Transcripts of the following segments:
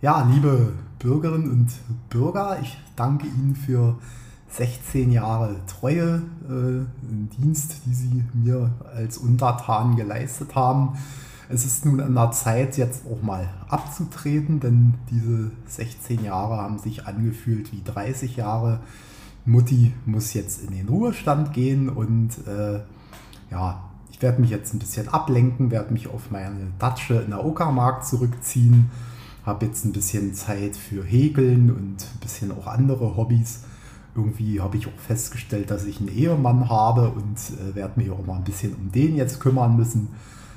Ja, liebe Bürgerinnen und Bürger, ich danke Ihnen für 16 Jahre Treue äh, Dienst, die Sie mir als Untertan geleistet haben. Es ist nun an der Zeit, jetzt auch mal abzutreten, denn diese 16 Jahre haben sich angefühlt wie 30 Jahre. Mutti muss jetzt in den Ruhestand gehen und äh, ja, ich werde mich jetzt ein bisschen ablenken, werde mich auf meine Datsche in der Uckermark zurückziehen, habe jetzt ein bisschen Zeit für Häkeln und ein bisschen auch andere Hobbys. Irgendwie habe ich auch festgestellt, dass ich einen Ehemann habe und äh, werde mich auch mal ein bisschen um den jetzt kümmern müssen.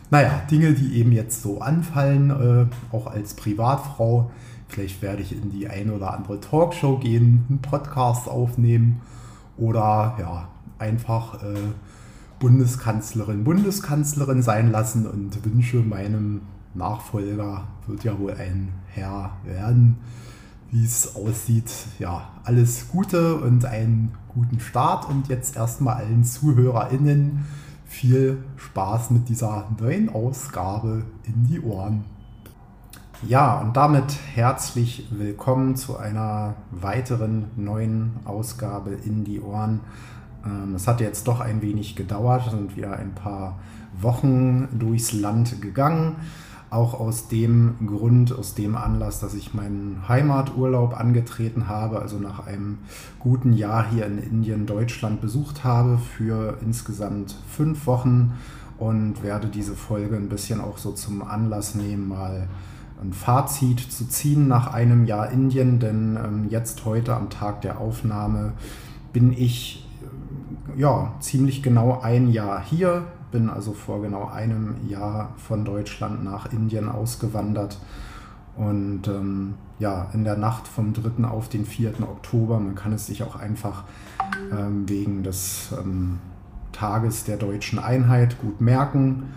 Naja, Dinge, die eben jetzt so anfallen, äh, auch als Privatfrau. Vielleicht werde ich in die eine oder andere Talkshow gehen, einen Podcast aufnehmen oder ja, einfach äh, Bundeskanzlerin, Bundeskanzlerin sein lassen und wünsche meinem Nachfolger, wird ja wohl ein Herr werden, wie es aussieht. Ja, alles Gute und einen guten Start und jetzt erstmal allen ZuhörerInnen viel Spaß mit dieser neuen Ausgabe in die Ohren. Ja, und damit herzlich willkommen zu einer weiteren neuen Ausgabe in die Ohren. Ähm, es hat jetzt doch ein wenig gedauert, sind wir ein paar Wochen durchs Land gegangen. Auch aus dem Grund, aus dem Anlass, dass ich meinen Heimaturlaub angetreten habe, also nach einem guten Jahr hier in Indien Deutschland besucht habe für insgesamt fünf Wochen und werde diese Folge ein bisschen auch so zum Anlass nehmen, mal ein Fazit zu ziehen nach einem Jahr Indien, denn ähm, jetzt heute am Tag der Aufnahme bin ich ja ziemlich genau ein Jahr hier bin also vor genau einem Jahr von Deutschland nach Indien ausgewandert. Und ähm, ja, in der Nacht vom 3. auf den 4. Oktober, man kann es sich auch einfach ähm, wegen des ähm, Tages der deutschen Einheit gut merken.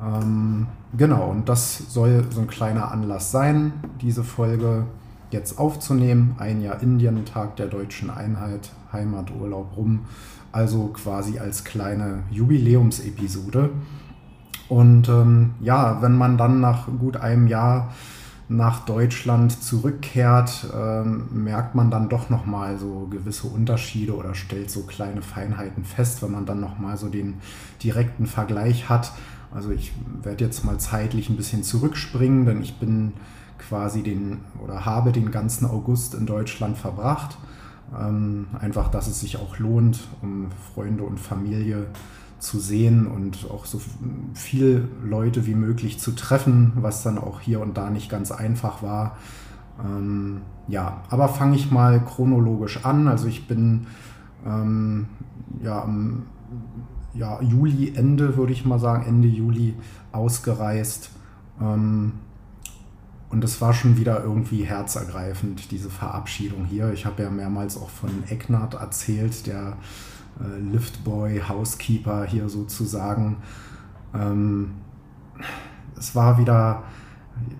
Ähm, genau, und das soll so ein kleiner Anlass sein, diese Folge jetzt aufzunehmen. Ein Jahr Indien, Tag der deutschen Einheit, Heimaturlaub rum also quasi als kleine Jubiläumsepisode. Und ähm, ja, wenn man dann nach gut einem Jahr nach Deutschland zurückkehrt, ähm, merkt man dann doch nochmal so gewisse Unterschiede oder stellt so kleine Feinheiten fest, wenn man dann nochmal so den direkten Vergleich hat. Also ich werde jetzt mal zeitlich ein bisschen zurückspringen, denn ich bin quasi den oder habe den ganzen August in Deutschland verbracht einfach, dass es sich auch lohnt, um Freunde und Familie zu sehen und auch so viele Leute wie möglich zu treffen, was dann auch hier und da nicht ganz einfach war. Ähm, ja, aber fange ich mal chronologisch an. Also ich bin ähm, ja am ja, Juli, Ende würde ich mal sagen, Ende Juli ausgereist. Ähm, und es war schon wieder irgendwie herzergreifend, diese Verabschiedung hier. Ich habe ja mehrmals auch von Ecknard erzählt, der äh, Liftboy, Housekeeper hier sozusagen. Ähm, es war wieder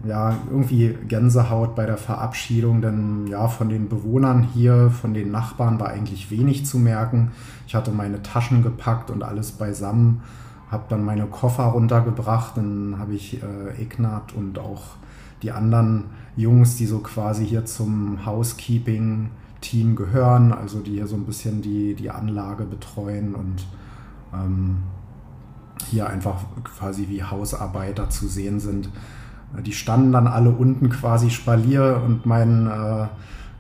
ja, irgendwie Gänsehaut bei der Verabschiedung, denn ja, von den Bewohnern hier, von den Nachbarn war eigentlich wenig zu merken. Ich hatte meine Taschen gepackt und alles beisammen, habe dann meine Koffer runtergebracht, dann habe ich äh, Egnat und auch die anderen Jungs, die so quasi hier zum Housekeeping-Team gehören, also die hier so ein bisschen die, die Anlage betreuen und ähm, hier einfach quasi wie Hausarbeiter zu sehen sind. Die standen dann alle unten quasi Spalier und mein, äh,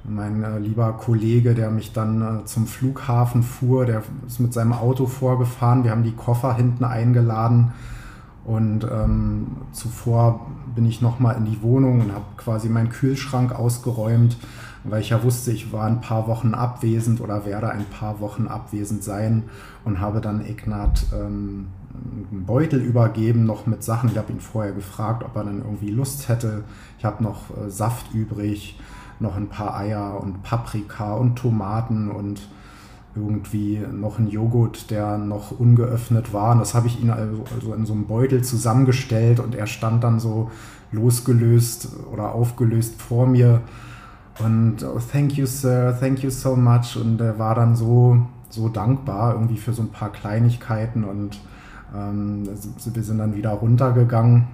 mein äh, lieber Kollege, der mich dann äh, zum Flughafen fuhr, der ist mit seinem Auto vorgefahren. Wir haben die Koffer hinten eingeladen und ähm, zuvor bin ich nochmal in die Wohnung und habe quasi meinen Kühlschrank ausgeräumt, weil ich ja wusste, ich war ein paar Wochen abwesend oder werde ein paar Wochen abwesend sein und habe dann Ignat ähm, einen Beutel übergeben, noch mit Sachen. Ich habe ihn vorher gefragt, ob er dann irgendwie Lust hätte. Ich habe noch äh, Saft übrig, noch ein paar Eier und Paprika und Tomaten und irgendwie noch ein Joghurt, der noch ungeöffnet war. Und das habe ich ihn also, also in so einem Beutel zusammengestellt und er stand dann so losgelöst oder aufgelöst vor mir. Und oh, thank you, sir, thank you so much. Und er war dann so, so dankbar irgendwie für so ein paar Kleinigkeiten und ähm, wir sind dann wieder runtergegangen.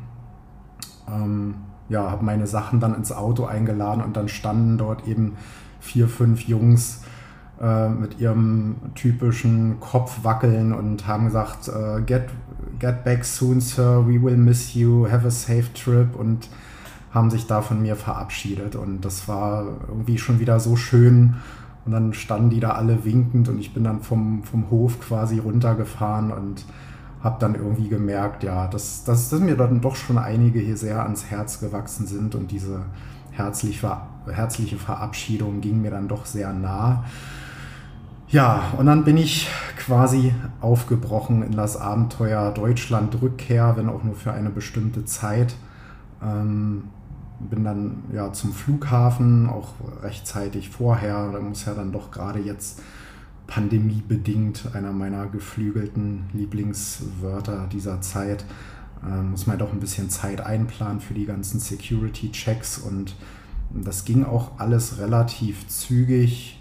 Ähm, ja, habe meine Sachen dann ins Auto eingeladen und dann standen dort eben vier, fünf Jungs äh, mit ihrem typischen Kopf wackeln und haben gesagt, äh, get, get back soon, sir, we will miss you, have a safe trip und haben sich da von mir verabschiedet. Und das war irgendwie schon wieder so schön. Und dann standen die da alle winkend und ich bin dann vom, vom Hof quasi runtergefahren und habe dann irgendwie gemerkt, ja, dass, dass, dass mir dann doch schon einige hier sehr ans Herz gewachsen sind und diese herzliche, herzliche Verabschiedung ging mir dann doch sehr nah. Ja, und dann bin ich quasi aufgebrochen in das Abenteuer Deutschland Rückkehr, wenn auch nur für eine bestimmte Zeit. Ähm, bin dann ja zum Flughafen, auch rechtzeitig vorher. Da muss ja dann doch gerade jetzt pandemiebedingt einer meiner geflügelten Lieblingswörter dieser Zeit. Äh, muss man doch ein bisschen Zeit einplanen für die ganzen Security-Checks und das ging auch alles relativ zügig.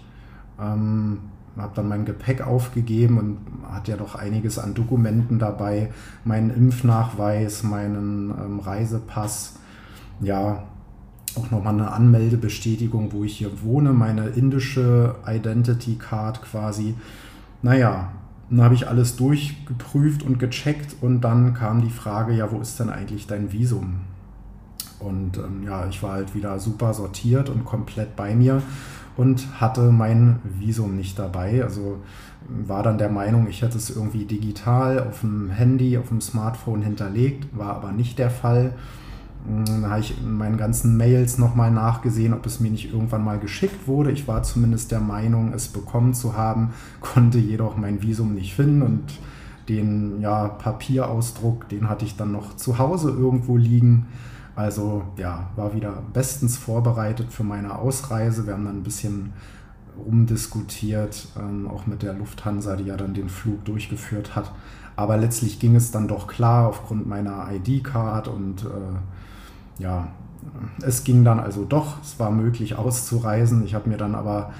Ähm, habe dann mein Gepäck aufgegeben und hat ja doch einiges an Dokumenten dabei, meinen Impfnachweis, meinen ähm, Reisepass, ja, auch nochmal eine Anmeldebestätigung, wo ich hier wohne, meine indische Identity Card quasi. Naja, dann habe ich alles durchgeprüft und gecheckt und dann kam die Frage, ja, wo ist denn eigentlich dein Visum? Und ähm, ja, ich war halt wieder super sortiert und komplett bei mir und hatte mein Visum nicht dabei. Also war dann der Meinung, ich hätte es irgendwie digital auf dem Handy, auf dem Smartphone hinterlegt, war aber nicht der Fall. Dann habe ich in meinen ganzen Mails nochmal nachgesehen, ob es mir nicht irgendwann mal geschickt wurde. Ich war zumindest der Meinung, es bekommen zu haben, konnte jedoch mein Visum nicht finden und den ja, Papierausdruck, den hatte ich dann noch zu Hause irgendwo liegen. Also ja, war wieder bestens vorbereitet für meine Ausreise. Wir haben dann ein bisschen rumdiskutiert, ähm, auch mit der Lufthansa, die ja dann den Flug durchgeführt hat. Aber letztlich ging es dann doch klar aufgrund meiner ID-Card und äh, ja, es ging dann also doch, es war möglich auszureisen. Ich habe mir dann aber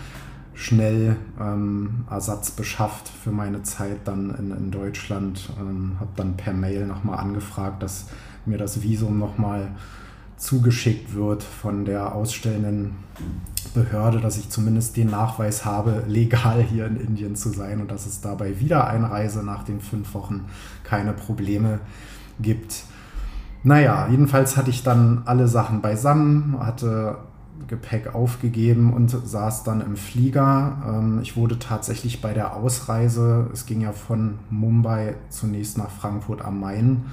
schnell ähm, Ersatz beschafft für meine Zeit dann in, in Deutschland. Ähm, habe dann per Mail nochmal angefragt, dass mir das Visum nochmal zugeschickt wird von der ausstellenden Behörde, dass ich zumindest den Nachweis habe, legal hier in Indien zu sein und dass es dabei Wiedereinreise nach den fünf Wochen keine Probleme gibt. Naja, jedenfalls hatte ich dann alle Sachen beisammen, hatte Gepäck aufgegeben und saß dann im Flieger. Ähm, ich wurde tatsächlich bei der Ausreise, es ging ja von Mumbai zunächst nach Frankfurt am Main,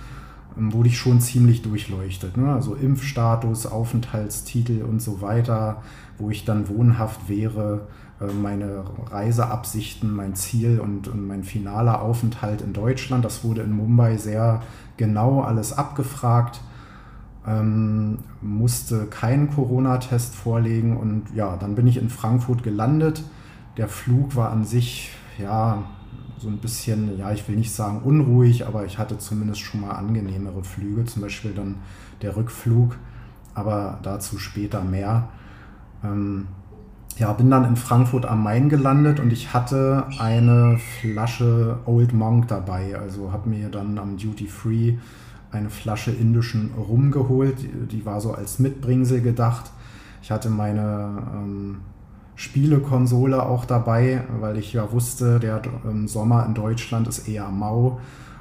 wurde ich schon ziemlich durchleuchtet. Ne? Also Impfstatus, Aufenthaltstitel und so weiter, wo ich dann wohnhaft wäre, äh, meine Reiseabsichten, mein Ziel und, und mein finaler Aufenthalt in Deutschland. Das wurde in Mumbai sehr genau alles abgefragt, ähm, musste keinen Corona-Test vorlegen und ja, dann bin ich in Frankfurt gelandet. Der Flug war an sich, ja, so ein bisschen, ja, ich will nicht sagen unruhig, aber ich hatte zumindest schon mal angenehmere Flüge, zum Beispiel dann der Rückflug, aber dazu später mehr. Ähm, ja, bin dann in Frankfurt am Main gelandet und ich hatte eine Flasche Old Monk dabei. Also habe mir dann am Duty Free eine Flasche indischen Rum geholt. Die war so als Mitbringsel gedacht. Ich hatte meine ähm, Spielekonsole auch dabei, weil ich ja wusste, der ähm, Sommer in Deutschland ist eher mau.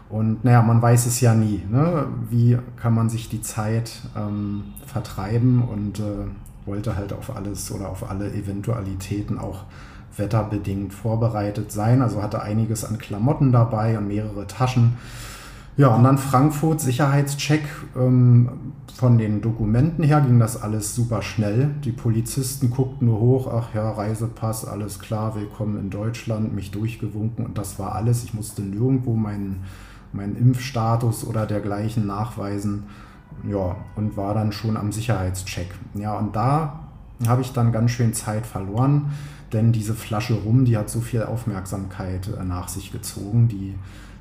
Und naja, man weiß es ja nie. Ne? Wie kann man sich die Zeit ähm, vertreiben? Und äh, wollte halt auf alles oder auf alle Eventualitäten auch wetterbedingt vorbereitet sein. Also hatte einiges an Klamotten dabei und mehrere Taschen. Ja, und dann Frankfurt, Sicherheitscheck. Ähm, von den Dokumenten her ging das alles super schnell. Die Polizisten guckten nur hoch, ach ja, Reisepass, alles klar, willkommen in Deutschland, mich durchgewunken und das war alles. Ich musste nirgendwo meinen, meinen Impfstatus oder dergleichen nachweisen ja, und war dann schon am Sicherheitscheck. Ja, und da habe ich dann ganz schön Zeit verloren, denn diese Flasche rum, die hat so viel Aufmerksamkeit äh, nach sich gezogen. Die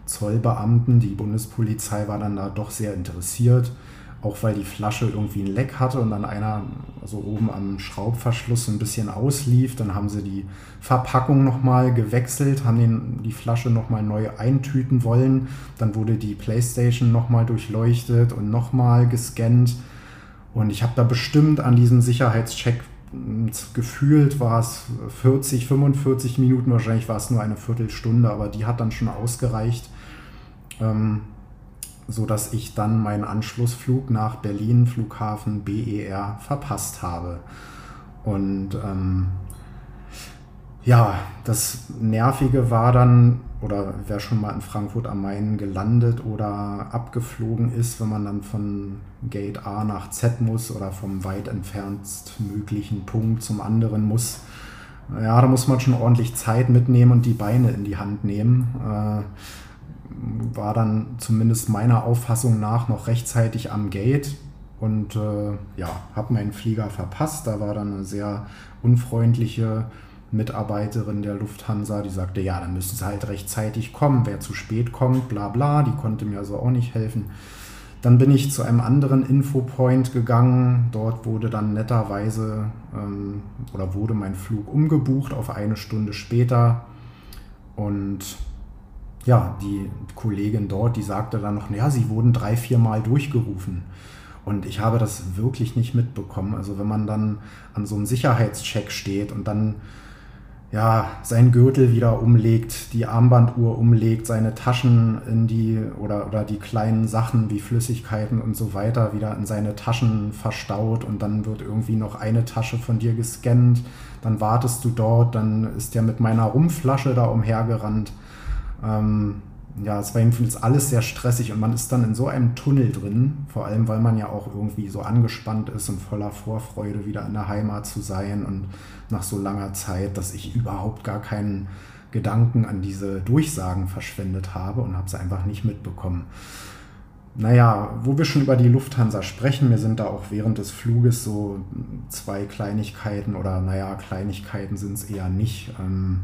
Zollbeamten, die Bundespolizei war dann da doch sehr interessiert auch weil die Flasche irgendwie ein Leck hatte und dann einer so oben am Schraubverschluss so ein bisschen auslief. Dann haben sie die Verpackung nochmal gewechselt, haben den, die Flasche nochmal neu eintüten wollen. Dann wurde die Playstation nochmal durchleuchtet und nochmal gescannt. Und ich habe da bestimmt an diesem Sicherheitscheck gefühlt war es 40, 45 Minuten, wahrscheinlich war es nur eine Viertelstunde, aber die hat dann schon ausgereicht, ähm, sodass ich dann meinen Anschlussflug nach Berlin, Flughafen BER, verpasst habe. Und ähm, ja, das Nervige war dann, oder wer schon mal in Frankfurt am Main gelandet oder abgeflogen ist, wenn man dann von Gate A nach Z muss oder vom weit entferntst möglichen Punkt zum anderen muss, ja, da muss man schon ordentlich Zeit mitnehmen und die Beine in die Hand nehmen. Äh, war dann zumindest meiner Auffassung nach noch rechtzeitig am Gate und äh, ja, habe meinen Flieger verpasst. Da war dann eine sehr unfreundliche Mitarbeiterin der Lufthansa, die sagte, ja, dann müssen sie halt rechtzeitig kommen. Wer zu spät kommt, bla bla, die konnte mir also auch nicht helfen. Dann bin ich zu einem anderen Infopoint gegangen. Dort wurde dann netterweise ähm, oder wurde mein Flug umgebucht auf eine Stunde später. Und ja, die Kollegin dort, die sagte dann noch, naja, sie wurden drei, vier Mal durchgerufen. Und ich habe das wirklich nicht mitbekommen. Also wenn man dann an so einem Sicherheitscheck steht und dann ja, seinen Gürtel wieder umlegt, die Armbanduhr umlegt, seine Taschen in die oder, oder die kleinen Sachen wie Flüssigkeiten und so weiter wieder in seine Taschen verstaut und dann wird irgendwie noch eine Tasche von dir gescannt, dann wartest du dort, dann ist der mit meiner Rumflasche da umhergerannt. Ähm, ja, es war jedenfalls alles sehr stressig und man ist dann in so einem Tunnel drin, vor allem weil man ja auch irgendwie so angespannt ist und voller Vorfreude wieder in der Heimat zu sein und nach so langer Zeit, dass ich überhaupt gar keinen Gedanken an diese Durchsagen verschwendet habe und habe sie einfach nicht mitbekommen. Naja, wo wir schon über die Lufthansa sprechen, mir sind da auch während des Fluges so zwei Kleinigkeiten oder naja, Kleinigkeiten sind es eher nicht. Ähm,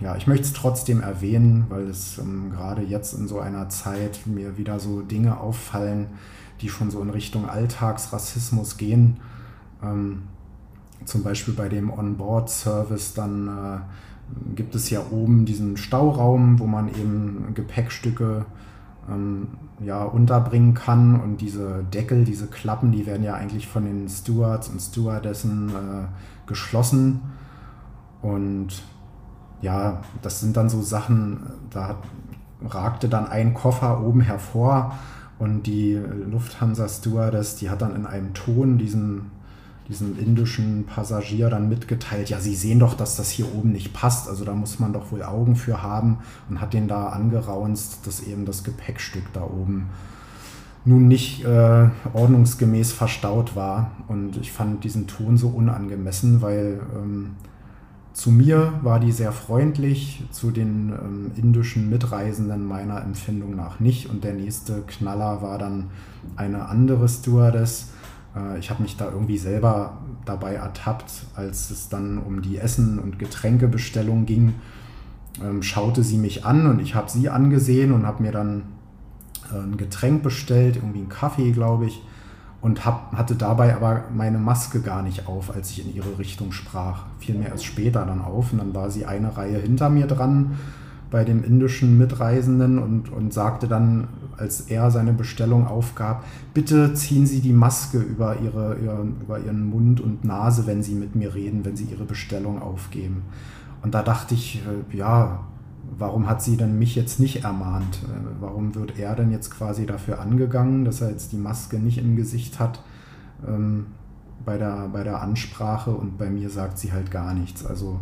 ja, ich möchte es trotzdem erwähnen, weil es ähm, gerade jetzt in so einer Zeit mir wieder so Dinge auffallen, die schon so in Richtung Alltagsrassismus gehen. Ähm, zum Beispiel bei dem On-Board-Service, dann äh, gibt es ja oben diesen Stauraum, wo man eben Gepäckstücke ähm, ja, unterbringen kann. Und diese Deckel, diese Klappen, die werden ja eigentlich von den Stewards und Stewardessen äh, geschlossen. Und ja, das sind dann so Sachen, da ragte dann ein Koffer oben hervor und die Lufthansa Stewardess, die hat dann in einem Ton diesen, diesen indischen Passagier dann mitgeteilt, ja, Sie sehen doch, dass das hier oben nicht passt, also da muss man doch wohl Augen für haben und hat den da angeraunzt, dass eben das Gepäckstück da oben nun nicht äh, ordnungsgemäß verstaut war. Und ich fand diesen Ton so unangemessen, weil ähm, zu mir war die sehr freundlich, zu den ähm, indischen Mitreisenden meiner Empfindung nach nicht. Und der nächste Knaller war dann eine andere Stewardess. Äh, ich habe mich da irgendwie selber dabei ertappt, als es dann um die Essen- und Getränkebestellung ging. Ähm, schaute sie mich an und ich habe sie angesehen und habe mir dann äh, ein Getränk bestellt, irgendwie einen Kaffee, glaube ich und hab, hatte dabei aber meine Maske gar nicht auf, als ich in ihre Richtung sprach. Fiel mir erst später dann auf und dann war sie eine Reihe hinter mir dran bei dem indischen Mitreisenden und, und sagte dann, als er seine Bestellung aufgab, bitte ziehen Sie die Maske über, ihre, über Ihren Mund und Nase, wenn Sie mit mir reden, wenn Sie Ihre Bestellung aufgeben. Und da dachte ich, äh, ja, warum hat sie denn mich jetzt nicht ermahnt? Äh, warum wird er denn jetzt quasi dafür angegangen, dass er jetzt die Maske nicht im Gesicht hat ähm, bei, der, bei der Ansprache und bei mir sagt sie halt gar nichts. Also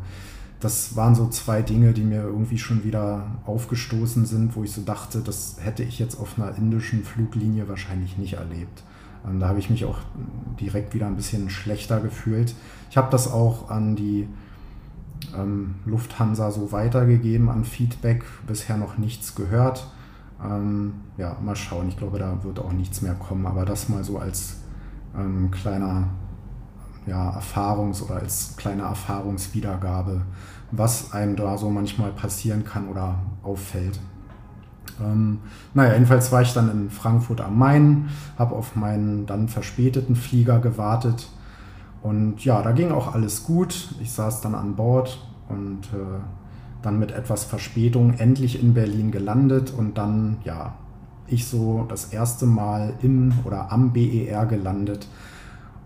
das waren so zwei Dinge, die mir irgendwie schon wieder aufgestoßen sind, wo ich so dachte, das hätte ich jetzt auf einer indischen Fluglinie wahrscheinlich nicht erlebt. Und da habe ich mich auch direkt wieder ein bisschen schlechter gefühlt. Ich habe das auch an die ähm, Lufthansa so weitergegeben an Feedback. Bisher noch nichts gehört. Ähm, ja, mal schauen. Ich glaube, da wird auch nichts mehr kommen. Aber das mal so als ähm, kleiner ja, Erfahrungs- oder als kleine Erfahrungswiedergabe, was einem da so manchmal passieren kann oder auffällt. Ähm, naja, jedenfalls war ich dann in Frankfurt am Main, habe auf meinen dann verspäteten Flieger gewartet und ja, da ging auch alles gut. Ich saß dann an Bord und äh, dann mit etwas Verspätung endlich in Berlin gelandet und dann, ja, ich so das erste Mal im oder am BER gelandet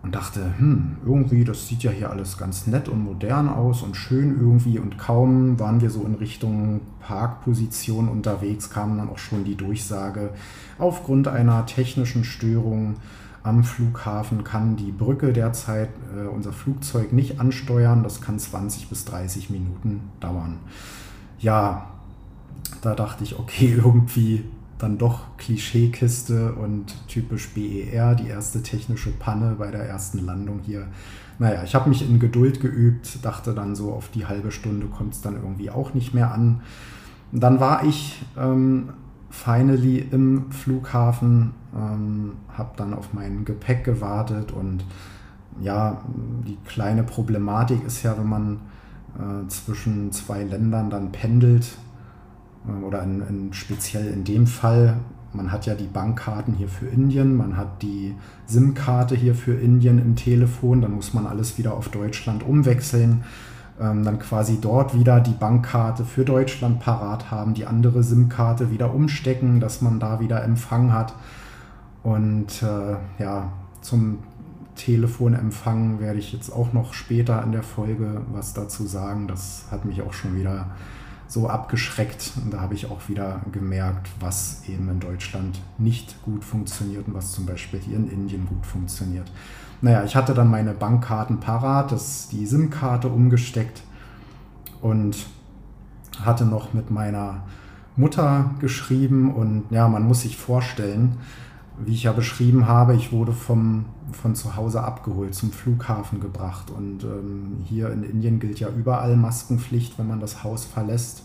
und dachte, hm, irgendwie, das sieht ja hier alles ganz nett und modern aus und schön irgendwie. Und kaum waren wir so in Richtung Parkposition unterwegs, kam dann auch schon die Durchsage, aufgrund einer technischen Störung am Flughafen kann die Brücke derzeit äh, unser Flugzeug nicht ansteuern. Das kann 20 bis 30 Minuten dauern. Ja, da dachte ich, okay, irgendwie dann doch Klischeekiste und typisch BER, die erste technische Panne bei der ersten Landung hier. Naja, ich habe mich in Geduld geübt, dachte dann so, auf die halbe Stunde kommt es dann irgendwie auch nicht mehr an. dann war ich ähm, finally im Flughafen, ähm, habe dann auf mein Gepäck gewartet und ja, die kleine Problematik ist ja, wenn man äh, zwischen zwei Ländern dann pendelt, äh, oder in, in, speziell in dem Fall, man hat ja die Bankkarten hier für Indien, man hat die SIM-Karte hier für Indien im Telefon, dann muss man alles wieder auf Deutschland umwechseln, ähm, dann quasi dort wieder die Bankkarte für Deutschland parat haben, die andere SIM-Karte wieder umstecken, dass man da wieder Empfang hat. Und äh, ja, zum Telefonempfang werde ich jetzt auch noch später in der Folge was dazu sagen. Das hat mich auch schon wieder so abgeschreckt. Und da habe ich auch wieder gemerkt, was eben in Deutschland nicht gut funktioniert und was zum Beispiel hier in Indien gut funktioniert. Naja, ich hatte dann meine Bankkarten parat, das, die SIM-Karte umgesteckt und hatte noch mit meiner Mutter geschrieben. Und ja, man muss sich vorstellen, wie ich ja beschrieben habe, ich wurde vom, von zu Hause abgeholt, zum Flughafen gebracht. Und ähm, hier in Indien gilt ja überall Maskenpflicht, wenn man das Haus verlässt.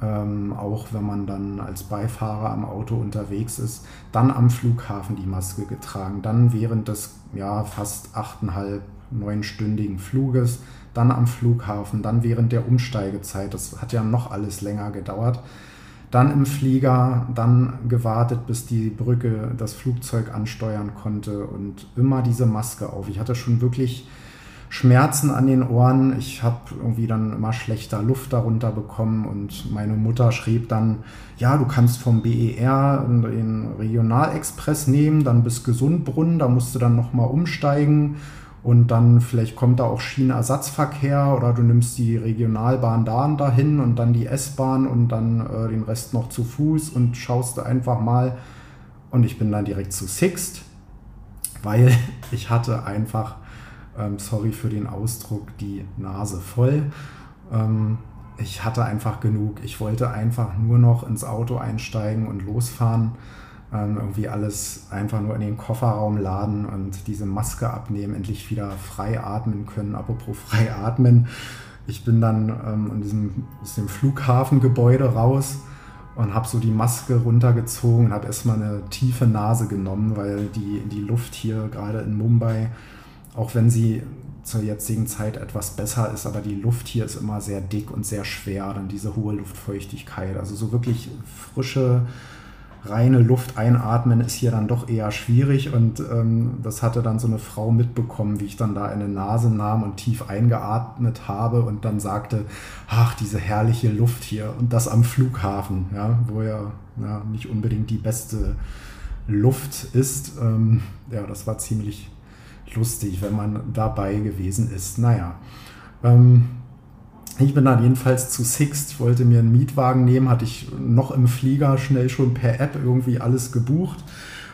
Ähm, auch wenn man dann als Beifahrer am Auto unterwegs ist, dann am Flughafen die Maske getragen, dann während des ja, fast achteinhalb, neunstündigen Fluges, dann am Flughafen, dann während der Umsteigezeit. Das hat ja noch alles länger gedauert dann im Flieger, dann gewartet, bis die Brücke das Flugzeug ansteuern konnte und immer diese Maske auf. Ich hatte schon wirklich Schmerzen an den Ohren. Ich habe irgendwie dann immer schlechter Luft darunter bekommen und meine Mutter schrieb dann, ja, du kannst vom BER den Regionalexpress nehmen, dann bis Gesundbrunnen, da musst du dann nochmal umsteigen und dann vielleicht kommt da auch Schienenersatzverkehr oder du nimmst die Regionalbahn da und dahin und dann die S-Bahn und dann äh, den Rest noch zu Fuß und schaust du einfach mal. Und ich bin dann direkt zu Sixt, weil ich hatte einfach, ähm, sorry für den Ausdruck, die Nase voll. Ähm, ich hatte einfach genug. Ich wollte einfach nur noch ins Auto einsteigen und losfahren ähm, irgendwie alles einfach nur in den Kofferraum laden und diese Maske abnehmen, endlich wieder frei atmen können. Apropos frei atmen, ich bin dann ähm, diesem, aus dem Flughafengebäude raus und habe so die Maske runtergezogen und habe erstmal eine tiefe Nase genommen, weil die, die Luft hier gerade in Mumbai, auch wenn sie zur jetzigen Zeit etwas besser ist, aber die Luft hier ist immer sehr dick und sehr schwer, dann diese hohe Luftfeuchtigkeit. Also so wirklich frische, reine Luft einatmen ist hier dann doch eher schwierig und ähm, das hatte dann so eine Frau mitbekommen, wie ich dann da eine Nase nahm und tief eingeatmet habe und dann sagte, ach, diese herrliche Luft hier und das am Flughafen, ja, wo ja, ja nicht unbedingt die beste Luft ist. Ähm, ja, das war ziemlich lustig, wenn man dabei gewesen ist. Naja, ähm, ich bin dann jedenfalls zu Sixt, wollte mir einen Mietwagen nehmen, hatte ich noch im Flieger schnell schon per App irgendwie alles gebucht.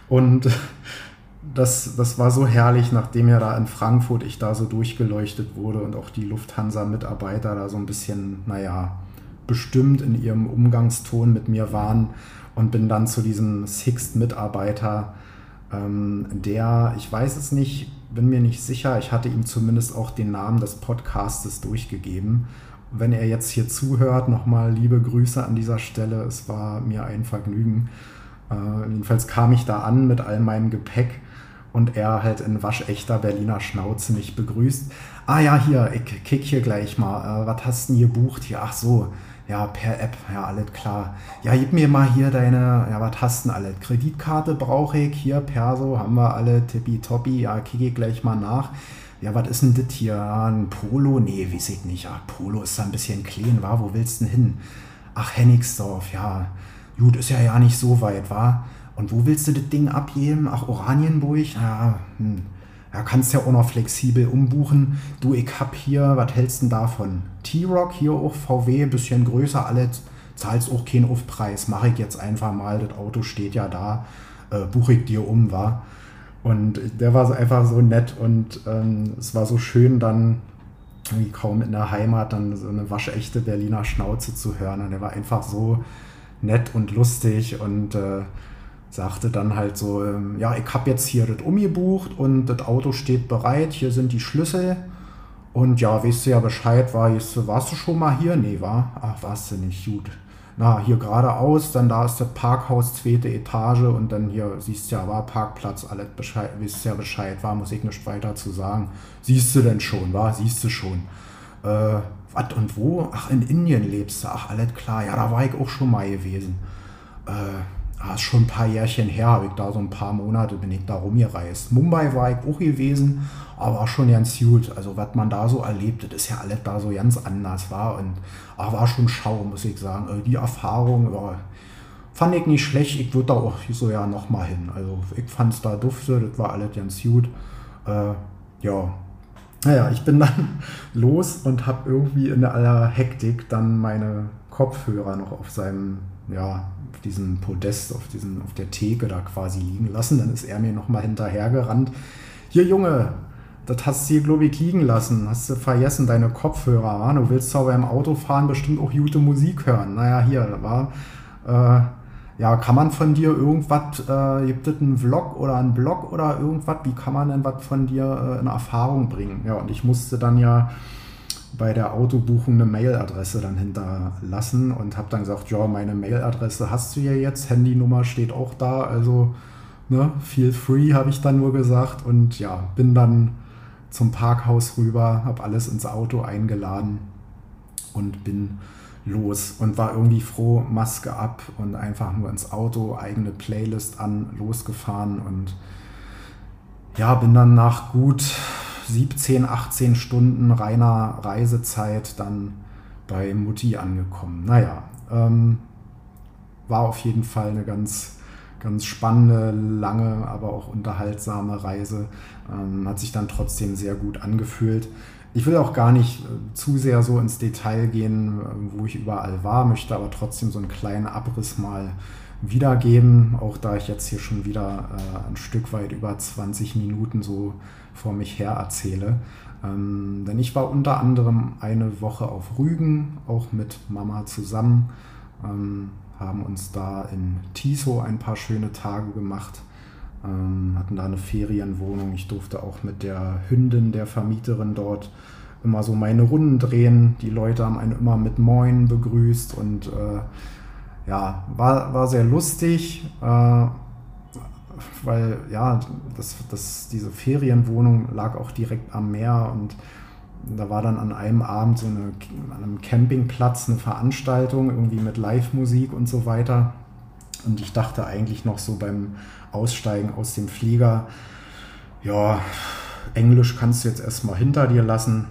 Und das, das war so herrlich, nachdem ja da in Frankfurt ich da so durchgeleuchtet wurde und auch die Lufthansa-Mitarbeiter da so ein bisschen, naja, bestimmt in ihrem Umgangston mit mir waren und bin dann zu diesem Sixt-Mitarbeiter, ähm, der, ich weiß es nicht, bin mir nicht sicher, ich hatte ihm zumindest auch den Namen des Podcastes durchgegeben wenn er jetzt hier zuhört, nochmal liebe Grüße an dieser Stelle. Es war mir ein Vergnügen. Äh, jedenfalls kam ich da an mit all meinem Gepäck und er halt in waschechter Berliner Schnauze mich begrüßt. Ah ja, hier, ich kick hier gleich mal. Äh, was hast du denn gebucht hier? Ach so, ja, per App, ja, alles klar. Ja, gib mir mal hier deine, ja, was hast denn alles? Kreditkarte brauche ich, hier, Perso, haben wir alle, tippitoppi, ja, kick ich gleich mal nach ja, was ist denn das hier? Ein Polo? Nee, weiß ich nicht. Ach, Polo ist da ein bisschen clean, war. Wo willst du denn hin? Ach, Hennigsdorf, ja. Gut, ist ja ja nicht so weit, war. Und wo willst du das Ding abgeben? Ach, Oranienburg? Ja, hm. Ja, kannst ja auch noch flexibel umbuchen. Du, ich hab hier, was hältst du davon? T-Rock, hier auch VW, bisschen größer, alles, zahlst auch keinen Aufpreis. Mache ich jetzt einfach mal, das Auto steht ja da, äh, buche ich dir um, war. Und der war einfach so nett und ähm, es war so schön dann wie kaum in der Heimat dann so eine waschechte Berliner Schnauze zu hören. Und er war einfach so nett und lustig und äh, sagte dann halt so, ähm, ja, ich habe jetzt hier das umgebucht und das Auto steht bereit, hier sind die Schlüssel. Und ja, weißt du ja Bescheid, war, warst du schon mal hier? Nee, war? Ach, warst du nicht, gut na, hier geradeaus, dann da ist das Parkhaus, zweite Etage und dann hier siehst du ja, war Parkplatz, alles Bescheid, wisst ja Bescheid, war, muss ich nicht weiter zu sagen. Siehst du denn schon, war, siehst du schon. Äh, was und wo? Ach, in Indien lebst du, ach, alles klar, ja, da war ich auch schon mal gewesen. Äh, ah, ist schon ein paar Jährchen her, habe ich da so ein paar Monate, bin ich da rumgereist. Mumbai war ich auch gewesen, aber auch schon ganz gut. Also was man da so erlebt, das ist ja alles da so ganz anders war und ach, war schon schau, muss ich sagen. Also die Erfahrung ja, fand ich nicht schlecht. Ich würde da auch so ja nochmal hin. Also ich fand es da dufte, das war alles ganz gut. Äh, ja, naja, ich bin dann los und habe irgendwie in aller Hektik dann meine Kopfhörer noch auf seinem, ja, auf diesem Podest, auf, diesen, auf der Theke da quasi liegen lassen. Dann ist er mir nochmal hinterhergerannt. Hier, Junge, das hast du hier, glaube ich, liegen lassen. Hast du vergessen, deine Kopfhörer. Wa? Du willst zwar beim Autofahren bestimmt auch gute Musik hören. Naja, hier, da war. Äh, ja, kann man von dir irgendwas, äh, gibt es einen Vlog oder einen Blog oder irgendwas? Wie kann man denn was von dir äh, in Erfahrung bringen? Ja, und ich musste dann ja bei der Autobuchung eine Mailadresse dann hinterlassen und habe dann gesagt, ja, meine Mailadresse hast du ja jetzt, Handynummer steht auch da, also ne, feel free, habe ich dann nur gesagt und ja, bin dann zum Parkhaus rüber, habe alles ins Auto eingeladen und bin los und war irgendwie froh, Maske ab und einfach nur ins Auto, eigene Playlist an, losgefahren und ja, bin dann nach gut 17, 18 Stunden reiner Reisezeit dann bei Mutti angekommen. Naja, ähm, war auf jeden Fall eine ganz ganz spannende, lange, aber auch unterhaltsame Reise. Ähm, hat sich dann trotzdem sehr gut angefühlt. Ich will auch gar nicht äh, zu sehr so ins Detail gehen, äh, wo ich überall war, möchte aber trotzdem so einen kleinen Abriss mal wiedergeben, auch da ich jetzt hier schon wieder äh, ein Stück weit über 20 Minuten so vor mich her erzähle. Ähm, denn ich war unter anderem eine Woche auf Rügen, auch mit Mama zusammen. Ähm, haben uns da in Tiso ein paar schöne Tage gemacht, ähm, hatten da eine Ferienwohnung. Ich durfte auch mit der Hündin der Vermieterin dort immer so meine Runden drehen. Die Leute haben einen immer mit Moin begrüßt und äh, ja, war, war sehr lustig, äh, weil ja, das, das, diese Ferienwohnung lag auch direkt am Meer und da war dann an einem Abend so eine, an einem Campingplatz eine Veranstaltung, irgendwie mit Live-Musik und so weiter. Und ich dachte eigentlich noch so beim Aussteigen aus dem Flieger, ja, Englisch kannst du jetzt erstmal hinter dir lassen.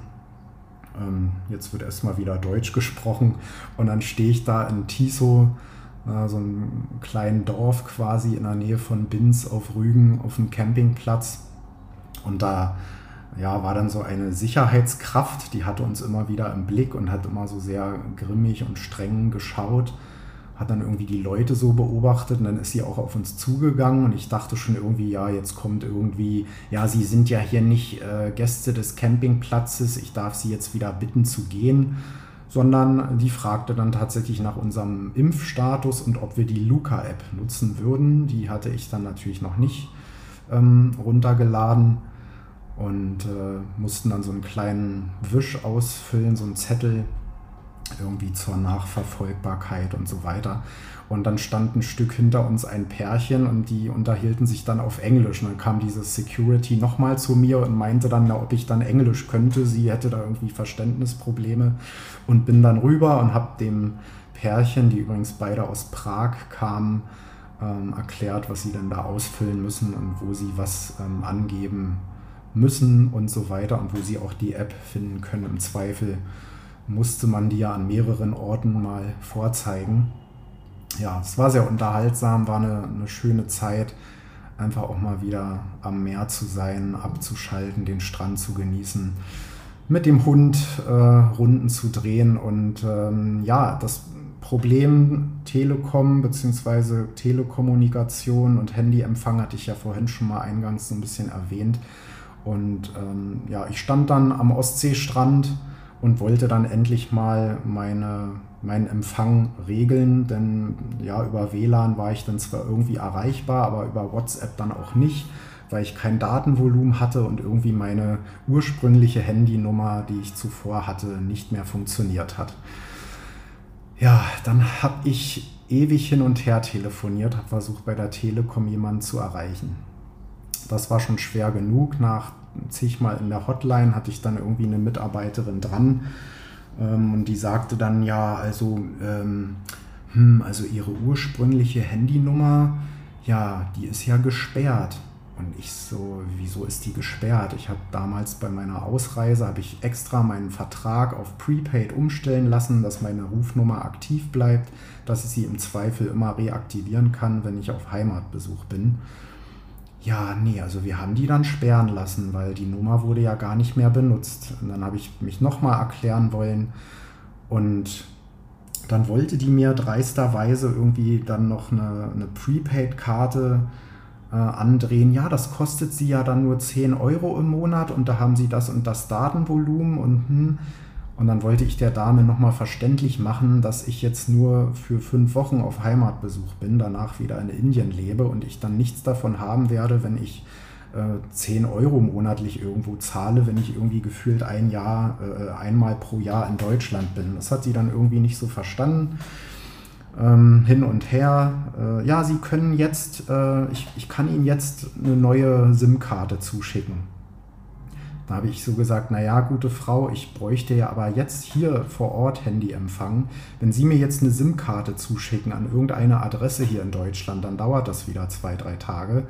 Ähm, jetzt wird erstmal wieder Deutsch gesprochen. Und dann stehe ich da in Tiso, so einem kleinen Dorf quasi in der Nähe von Binz auf Rügen auf dem Campingplatz. Und da ja, war dann so eine Sicherheitskraft, die hatte uns immer wieder im Blick und hat immer so sehr grimmig und streng geschaut, hat dann irgendwie die Leute so beobachtet und dann ist sie auch auf uns zugegangen und ich dachte schon irgendwie, ja, jetzt kommt irgendwie, ja, Sie sind ja hier nicht äh, Gäste des Campingplatzes, ich darf Sie jetzt wieder bitten zu gehen, sondern die fragte dann tatsächlich nach unserem Impfstatus und ob wir die Luca-App nutzen würden. Die hatte ich dann natürlich noch nicht ähm, runtergeladen und äh, mussten dann so einen kleinen Wisch ausfüllen, so einen Zettel irgendwie zur Nachverfolgbarkeit und so weiter. Und dann stand ein Stück hinter uns ein Pärchen und die unterhielten sich dann auf Englisch. Und dann kam dieses Security nochmal zu mir und meinte dann, ob ich dann Englisch könnte. Sie hätte da irgendwie Verständnisprobleme und bin dann rüber und habe dem Pärchen, die übrigens beide aus Prag kamen, ähm, erklärt, was sie denn da ausfüllen müssen und wo sie was ähm, angeben müssen und so weiter und wo sie auch die App finden können. Im Zweifel musste man die ja an mehreren Orten mal vorzeigen. ja, es war sehr unterhaltsam, war eine, eine schöne Zeit, einfach auch mal wieder am Meer zu sein, abzuschalten, den Strand zu genießen, mit dem Hund äh, Runden zu drehen und ähm, ja, das Problem Telekom bzw. Telekommunikation und Handyempfang hatte ich ja vorhin schon mal eingangs so ein bisschen erwähnt. Und ähm, ja, ich stand dann am Ostseestrand und wollte dann endlich mal meine, meinen Empfang regeln, denn ja, über WLAN war ich dann zwar irgendwie erreichbar, aber über WhatsApp dann auch nicht, weil ich kein Datenvolumen hatte und irgendwie meine ursprüngliche Handynummer, die ich zuvor hatte, nicht mehr funktioniert hat. Ja, dann habe ich ewig hin und her telefoniert, habe versucht bei der Telekom jemanden zu erreichen. Das war schon schwer genug. Nach zigmal in der Hotline hatte ich dann irgendwie eine Mitarbeiterin dran ähm, und die sagte dann ja, also, ähm, hm, also ihre ursprüngliche Handynummer, ja, die ist ja gesperrt. Und ich so, wieso ist die gesperrt? Ich habe damals bei meiner Ausreise, habe ich extra meinen Vertrag auf Prepaid umstellen lassen, dass meine Rufnummer aktiv bleibt, dass ich sie im Zweifel immer reaktivieren kann, wenn ich auf Heimatbesuch bin. Ja, nee, also wir haben die dann sperren lassen, weil die Nummer wurde ja gar nicht mehr benutzt. Und dann habe ich mich nochmal erklären wollen und dann wollte die mir dreisterweise irgendwie dann noch eine, eine Prepaid-Karte äh, andrehen, ja, das kostet sie ja dann nur 10 Euro im Monat und da haben sie das und das Datenvolumen und hm. Und dann wollte ich der Dame nochmal verständlich machen, dass ich jetzt nur für fünf Wochen auf Heimatbesuch bin, danach wieder in Indien lebe und ich dann nichts davon haben werde, wenn ich äh, 10 Euro monatlich irgendwo zahle, wenn ich irgendwie gefühlt ein Jahr, äh, einmal pro Jahr in Deutschland bin. Das hat sie dann irgendwie nicht so verstanden ähm, hin und her. Äh, ja, Sie können jetzt, äh, ich, ich kann Ihnen jetzt eine neue SIM-Karte zuschicken. Da habe ich so gesagt, naja, gute Frau, ich bräuchte ja aber jetzt hier vor Ort Handyempfang. Wenn Sie mir jetzt eine SIM-Karte zuschicken an irgendeine Adresse hier in Deutschland, dann dauert das wieder zwei, drei Tage.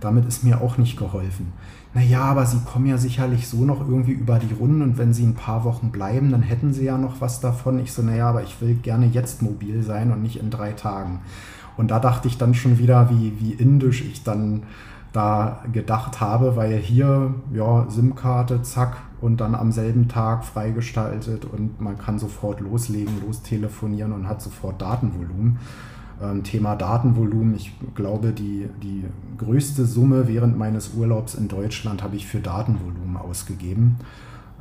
Damit ist mir auch nicht geholfen naja, aber Sie kommen ja sicherlich so noch irgendwie über die Runden und wenn Sie ein paar Wochen bleiben, dann hätten Sie ja noch was davon. Ich so, naja, aber ich will gerne jetzt mobil sein und nicht in drei Tagen. Und da dachte ich dann schon wieder, wie, wie indisch ich dann da gedacht habe, weil hier, ja, SIM-Karte, zack, und dann am selben Tag freigestaltet und man kann sofort loslegen, lostelefonieren und hat sofort Datenvolumen. Ähm, Thema Datenvolumen. Ich glaube, die, die größte Summe während meines Urlaubs in Deutschland habe ich für Datenvolumen ausgegeben.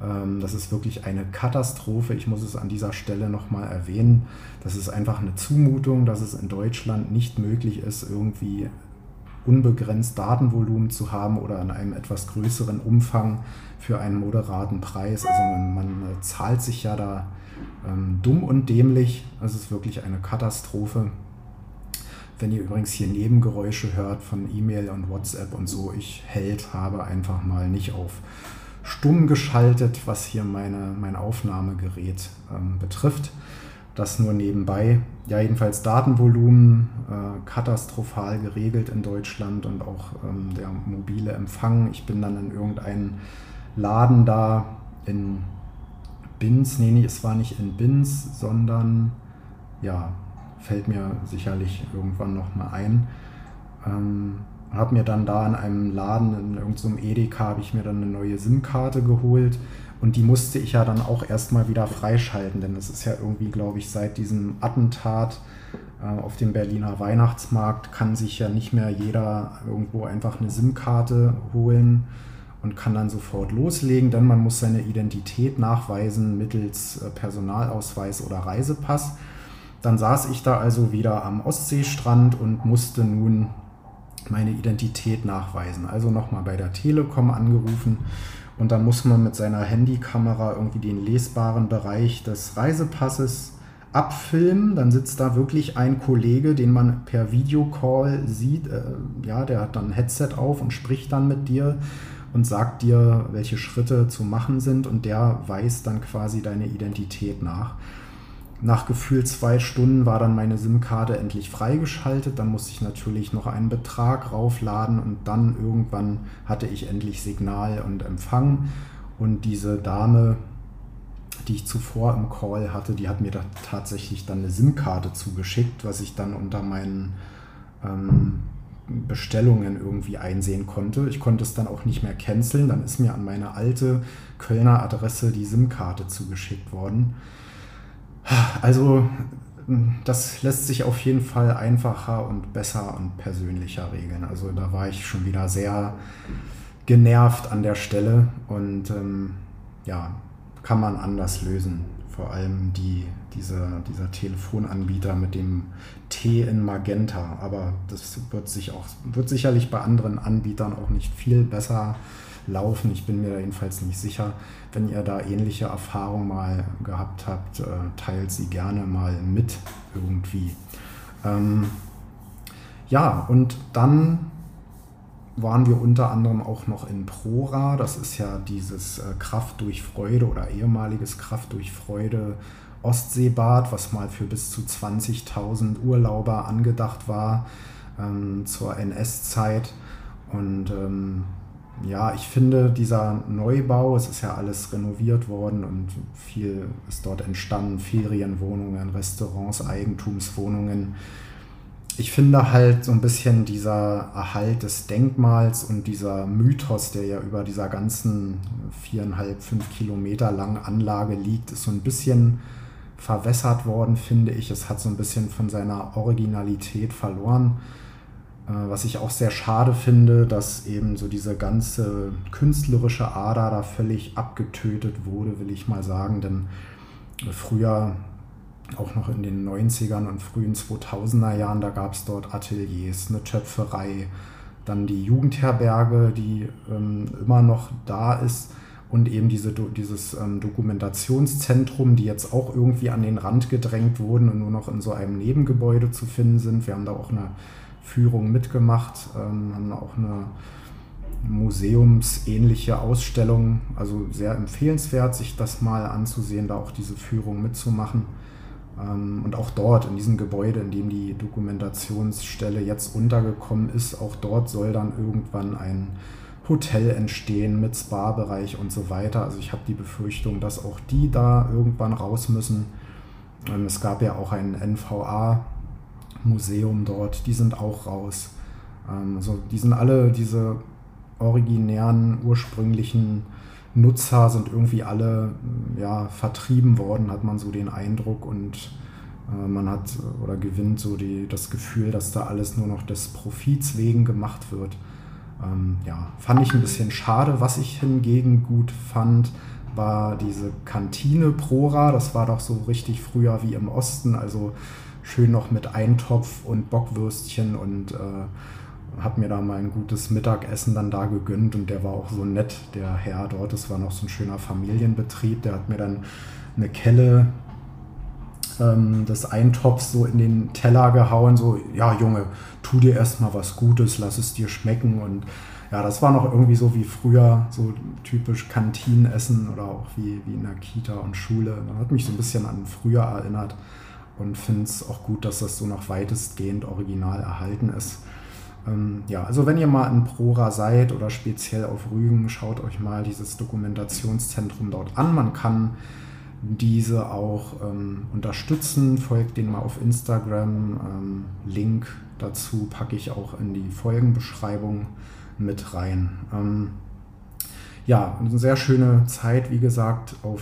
Ähm, das ist wirklich eine Katastrophe. Ich muss es an dieser Stelle nochmal erwähnen. Das ist einfach eine Zumutung, dass es in Deutschland nicht möglich ist, irgendwie unbegrenzt Datenvolumen zu haben oder in einem etwas größeren Umfang für einen moderaten Preis. Also man, man zahlt sich ja da ähm, dumm und dämlich. Es ist wirklich eine Katastrophe. Wenn ihr übrigens hier Nebengeräusche hört von E-Mail und WhatsApp und so, ich hält habe einfach mal nicht auf stumm geschaltet, was hier meine, mein Aufnahmegerät ähm, betrifft. Das nur nebenbei. Ja, jedenfalls Datenvolumen äh, katastrophal geregelt in Deutschland und auch ähm, der mobile Empfang. Ich bin dann in irgendeinen Laden da in Binz. Nee, nee, es war nicht in Binz, sondern ja, fällt mir sicherlich irgendwann nochmal ein. Ähm, habe mir dann da in einem Laden, in irgendeinem Edeka, habe ich mir dann eine neue SIM-Karte geholt und die musste ich ja dann auch erstmal wieder freischalten, denn das ist ja irgendwie, glaube ich, seit diesem Attentat äh, auf dem Berliner Weihnachtsmarkt kann sich ja nicht mehr jeder irgendwo einfach eine SIM-Karte holen und kann dann sofort loslegen, denn man muss seine Identität nachweisen mittels äh, Personalausweis oder Reisepass. Dann saß ich da also wieder am Ostseestrand und musste nun meine Identität nachweisen. Also nochmal bei der Telekom angerufen und dann muss man mit seiner Handykamera irgendwie den lesbaren Bereich des Reisepasses abfilmen. Dann sitzt da wirklich ein Kollege, den man per Videocall sieht. Äh, ja, der hat dann ein Headset auf und spricht dann mit dir und sagt dir, welche Schritte zu machen sind und der weist dann quasi deine Identität nach. Nach gefühlt zwei Stunden war dann meine SIM-Karte endlich freigeschaltet. Dann musste ich natürlich noch einen Betrag raufladen und dann irgendwann hatte ich endlich Signal und Empfang. Und diese Dame, die ich zuvor im Call hatte, die hat mir da tatsächlich dann eine SIM-Karte zugeschickt, was ich dann unter meinen ähm, Bestellungen irgendwie einsehen konnte. Ich konnte es dann auch nicht mehr canceln. Dann ist mir an meine alte Kölner Adresse die SIM-Karte zugeschickt worden. Also das lässt sich auf jeden Fall einfacher und besser und persönlicher regeln. Also da war ich schon wieder sehr genervt an der Stelle und ähm, ja, kann man anders lösen. Vor allem die, diese, dieser Telefonanbieter mit dem T in Magenta. Aber das wird sich auch, wird sicherlich bei anderen Anbietern auch nicht viel besser laufen. Ich bin mir da jedenfalls nicht sicher. Wenn ihr da ähnliche Erfahrungen mal gehabt habt, äh, teilt sie gerne mal mit irgendwie. Ähm, ja, und dann waren wir unter anderem auch noch in Prora. Das ist ja dieses äh, Kraft durch Freude oder ehemaliges Kraft durch Freude Ostseebad, was mal für bis zu 20.000 Urlauber angedacht war ähm, zur NS-Zeit. Und ähm, ja, ich finde dieser Neubau, es ist ja alles renoviert worden und viel ist dort entstanden, Ferienwohnungen, Restaurants, Eigentumswohnungen ich finde halt so ein bisschen dieser Erhalt des Denkmals und dieser Mythos, der ja über dieser ganzen viereinhalb, fünf Kilometer langen Anlage liegt, ist so ein bisschen verwässert worden, finde ich. Es hat so ein bisschen von seiner Originalität verloren. Äh, was ich auch sehr schade finde, dass eben so diese ganze künstlerische Ader da völlig abgetötet wurde, will ich mal sagen. Denn früher auch noch in den 90ern und frühen 2000er Jahren, da gab es dort Ateliers, eine Töpferei, dann die Jugendherberge, die ähm, immer noch da ist und eben diese, dieses ähm, Dokumentationszentrum, die jetzt auch irgendwie an den Rand gedrängt wurden und nur noch in so einem Nebengebäude zu finden sind. Wir haben da auch eine Führung mitgemacht, ähm, haben auch eine museumsähnliche Ausstellung, also sehr empfehlenswert, sich das mal anzusehen, da auch diese Führung mitzumachen. Ähm, und auch dort, in diesem Gebäude, in dem die Dokumentationsstelle jetzt untergekommen ist, auch dort soll dann irgendwann ein Hotel entstehen mit Spa-Bereich und so weiter. Also ich habe die Befürchtung, dass auch die da irgendwann raus müssen. Ähm, es gab ja auch ein NVA-Museum dort, die sind auch raus. Ähm, also die sind alle diese originären, ursprünglichen Nutzer sind irgendwie alle ja, vertrieben worden, hat man so den Eindruck und äh, man hat oder gewinnt so die, das Gefühl, dass da alles nur noch des Profits wegen gemacht wird. Ähm, ja, fand ich ein bisschen schade. Was ich hingegen gut fand, war diese Kantine Prora. Das war doch so richtig früher wie im Osten, also schön noch mit Eintopf und Bockwürstchen und äh, habe mir da mal ein gutes Mittagessen dann da gegönnt und der war auch so nett, der Herr dort. Das war noch so ein schöner Familienbetrieb. Der hat mir dann eine Kelle ähm, des Eintopfs so in den Teller gehauen. So, ja, Junge, tu dir erstmal was Gutes, lass es dir schmecken. Und ja, das war noch irgendwie so wie früher, so typisch Kantinenessen oder auch wie, wie in der Kita und Schule. Das hat mich so ein bisschen an früher erinnert und finde es auch gut, dass das so noch weitestgehend original erhalten ist. Ähm, ja, also wenn ihr mal in Prora seid oder speziell auf Rügen, schaut euch mal dieses Dokumentationszentrum dort an. Man kann diese auch ähm, unterstützen. Folgt denen mal auf Instagram. Ähm, Link dazu packe ich auch in die Folgenbeschreibung mit rein. Ähm, ja, eine sehr schöne Zeit, wie gesagt, auf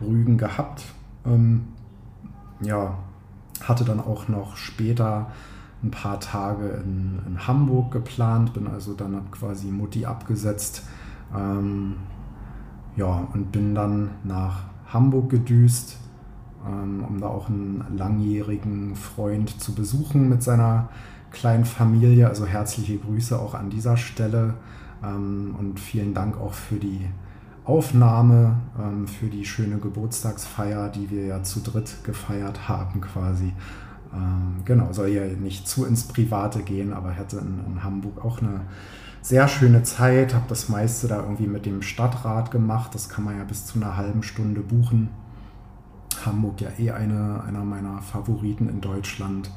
Rügen gehabt. Ähm, ja, hatte dann auch noch später ein paar Tage in, in Hamburg geplant, bin also dann quasi Mutti abgesetzt. Ähm, ja, und bin dann nach Hamburg gedüst, ähm, um da auch einen langjährigen Freund zu besuchen mit seiner kleinen Familie. Also herzliche Grüße auch an dieser Stelle ähm, und vielen Dank auch für die Aufnahme, ähm, für die schöne Geburtstagsfeier, die wir ja zu dritt gefeiert haben quasi. Ähm, genau, soll ja nicht zu ins Private gehen, aber hatte in, in Hamburg auch eine sehr schöne Zeit, habe das meiste da irgendwie mit dem Stadtrat gemacht. Das kann man ja bis zu einer halben Stunde buchen. Hamburg ja eh eine, einer meiner Favoriten in Deutschland.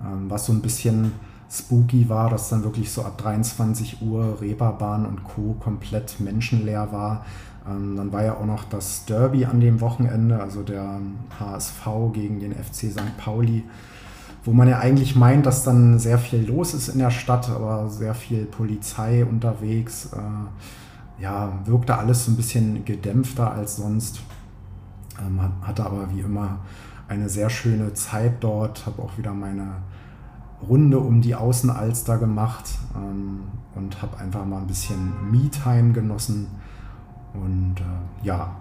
Ähm, was so ein bisschen spooky war, dass dann wirklich so ab 23 Uhr Reeperbahn und Co. komplett menschenleer war. Ähm, dann war ja auch noch das Derby an dem Wochenende, also der HSV gegen den FC St. Pauli, wo man ja eigentlich meint, dass dann sehr viel los ist in der Stadt, aber sehr viel Polizei unterwegs. Äh, ja, wirkte alles so ein bisschen gedämpfter als sonst. Ähm, hatte aber wie immer eine sehr schöne Zeit dort, habe auch wieder meine Runde um die Außenalster gemacht ähm, und habe einfach mal ein bisschen Me-Time genossen und äh, ja,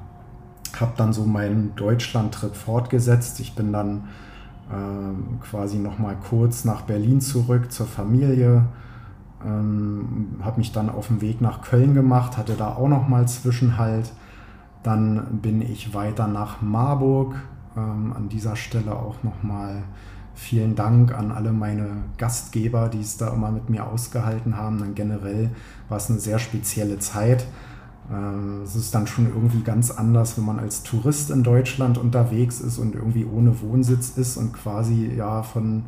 habe dann so meinen Deutschland-Trip fortgesetzt. Ich bin dann äh, quasi noch mal kurz nach Berlin zurück zur Familie, ähm, habe mich dann auf den Weg nach Köln gemacht, hatte da auch noch mal Zwischenhalt. Dann bin ich weiter nach Marburg. Ähm, an dieser Stelle auch noch mal vielen Dank an alle meine Gastgeber, die es da immer mit mir ausgehalten haben. Dann generell war es eine sehr spezielle Zeit. Äh, es ist dann schon irgendwie ganz anders, wenn man als Tourist in Deutschland unterwegs ist und irgendwie ohne Wohnsitz ist und quasi ja von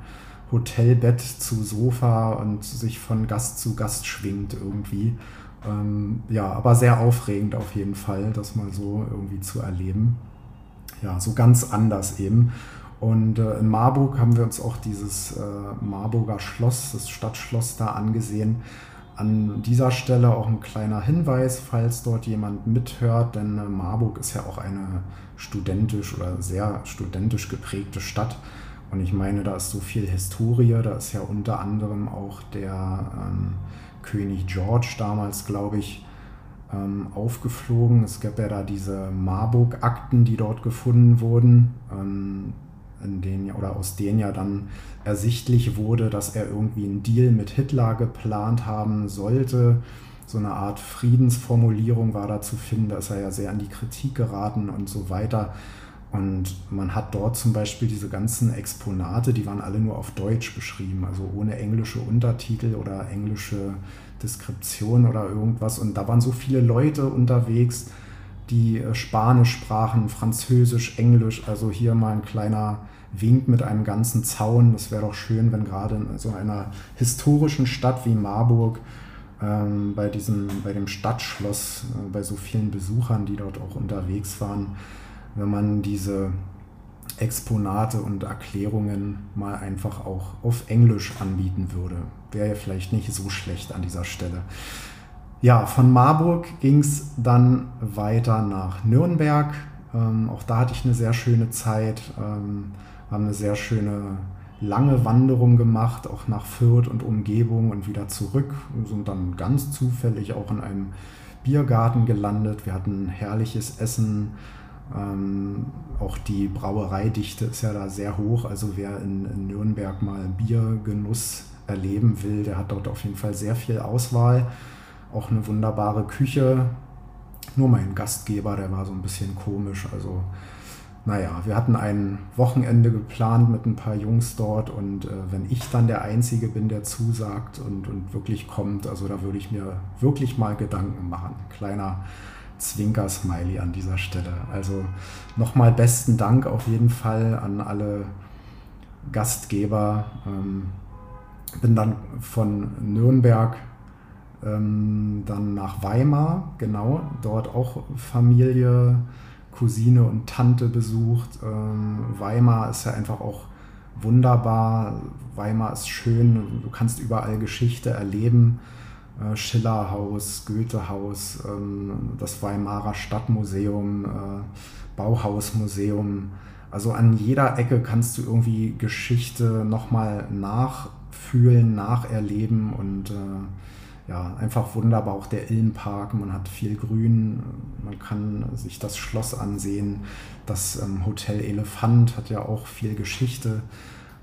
Hotelbett zu Sofa und sich von Gast zu Gast schwingt irgendwie. Ähm, ja, aber sehr aufregend auf jeden Fall, das mal so irgendwie zu erleben. Ja, so ganz anders eben. Und äh, in Marburg haben wir uns auch dieses äh, Marburger Schloss, das Stadtschloss da angesehen. An dieser Stelle auch ein kleiner Hinweis, falls dort jemand mithört, denn äh, Marburg ist ja auch eine studentisch oder sehr studentisch geprägte Stadt. Und ich meine, da ist so viel Historie, da ist ja unter anderem auch der ähm, König George damals, glaube ich, ähm, aufgeflogen. Es gab ja da diese Marburg-Akten, die dort gefunden wurden. Ähm, in denen oder aus denen ja dann ersichtlich wurde, dass er irgendwie einen Deal mit Hitler geplant haben sollte. So eine Art Friedensformulierung war da zu finden, da ist er ja sehr an die Kritik geraten und so weiter. Und man hat dort zum Beispiel diese ganzen Exponate, die waren alle nur auf Deutsch beschrieben, also ohne englische Untertitel oder englische Deskription oder irgendwas. Und da waren so viele Leute unterwegs, die äh, Spanisch sprachen, Französisch, Englisch. Also hier mal ein kleiner Wink mit einem ganzen Zaun. Das wäre doch schön, wenn gerade in so einer historischen Stadt wie Marburg ähm, bei, diesem, bei dem Stadtschloss, äh, bei so vielen Besuchern, die dort auch unterwegs waren, wenn man diese Exponate und Erklärungen mal einfach auch auf Englisch anbieten würde. Wäre ja vielleicht nicht so schlecht an dieser Stelle. Ja, von Marburg ging es dann weiter nach Nürnberg. Ähm, auch da hatte ich eine sehr schöne Zeit. Ähm, haben eine sehr schöne lange Wanderung gemacht, auch nach Fürth und Umgebung und wieder zurück. Wir sind dann ganz zufällig auch in einem Biergarten gelandet. Wir hatten herrliches Essen. Ähm, auch die Brauereidichte ist ja da sehr hoch. Also wer in, in Nürnberg mal Biergenuss erleben will, der hat dort auf jeden Fall sehr viel Auswahl auch eine wunderbare Küche. Nur mein Gastgeber, der war so ein bisschen komisch. Also, naja, wir hatten ein Wochenende geplant mit ein paar Jungs dort und äh, wenn ich dann der Einzige bin, der zusagt und, und wirklich kommt, also da würde ich mir wirklich mal Gedanken machen. Kleiner Zwinker-Smiley an dieser Stelle. Also nochmal besten Dank auf jeden Fall an alle Gastgeber. Ähm, bin dann von Nürnberg ähm, dann nach Weimar, genau, dort auch Familie, Cousine und Tante besucht. Ähm, Weimar ist ja einfach auch wunderbar. Weimar ist schön, du kannst überall Geschichte erleben. Äh, Schillerhaus, Goethehaus, ähm, das Weimarer Stadtmuseum, äh, Bauhausmuseum. Also an jeder Ecke kannst du irgendwie Geschichte nochmal nachfühlen, nacherleben und äh, ja, einfach wunderbar. Auch der Ilmpark, man hat viel Grün, man kann sich das Schloss ansehen. Das ähm, Hotel Elefant hat ja auch viel Geschichte.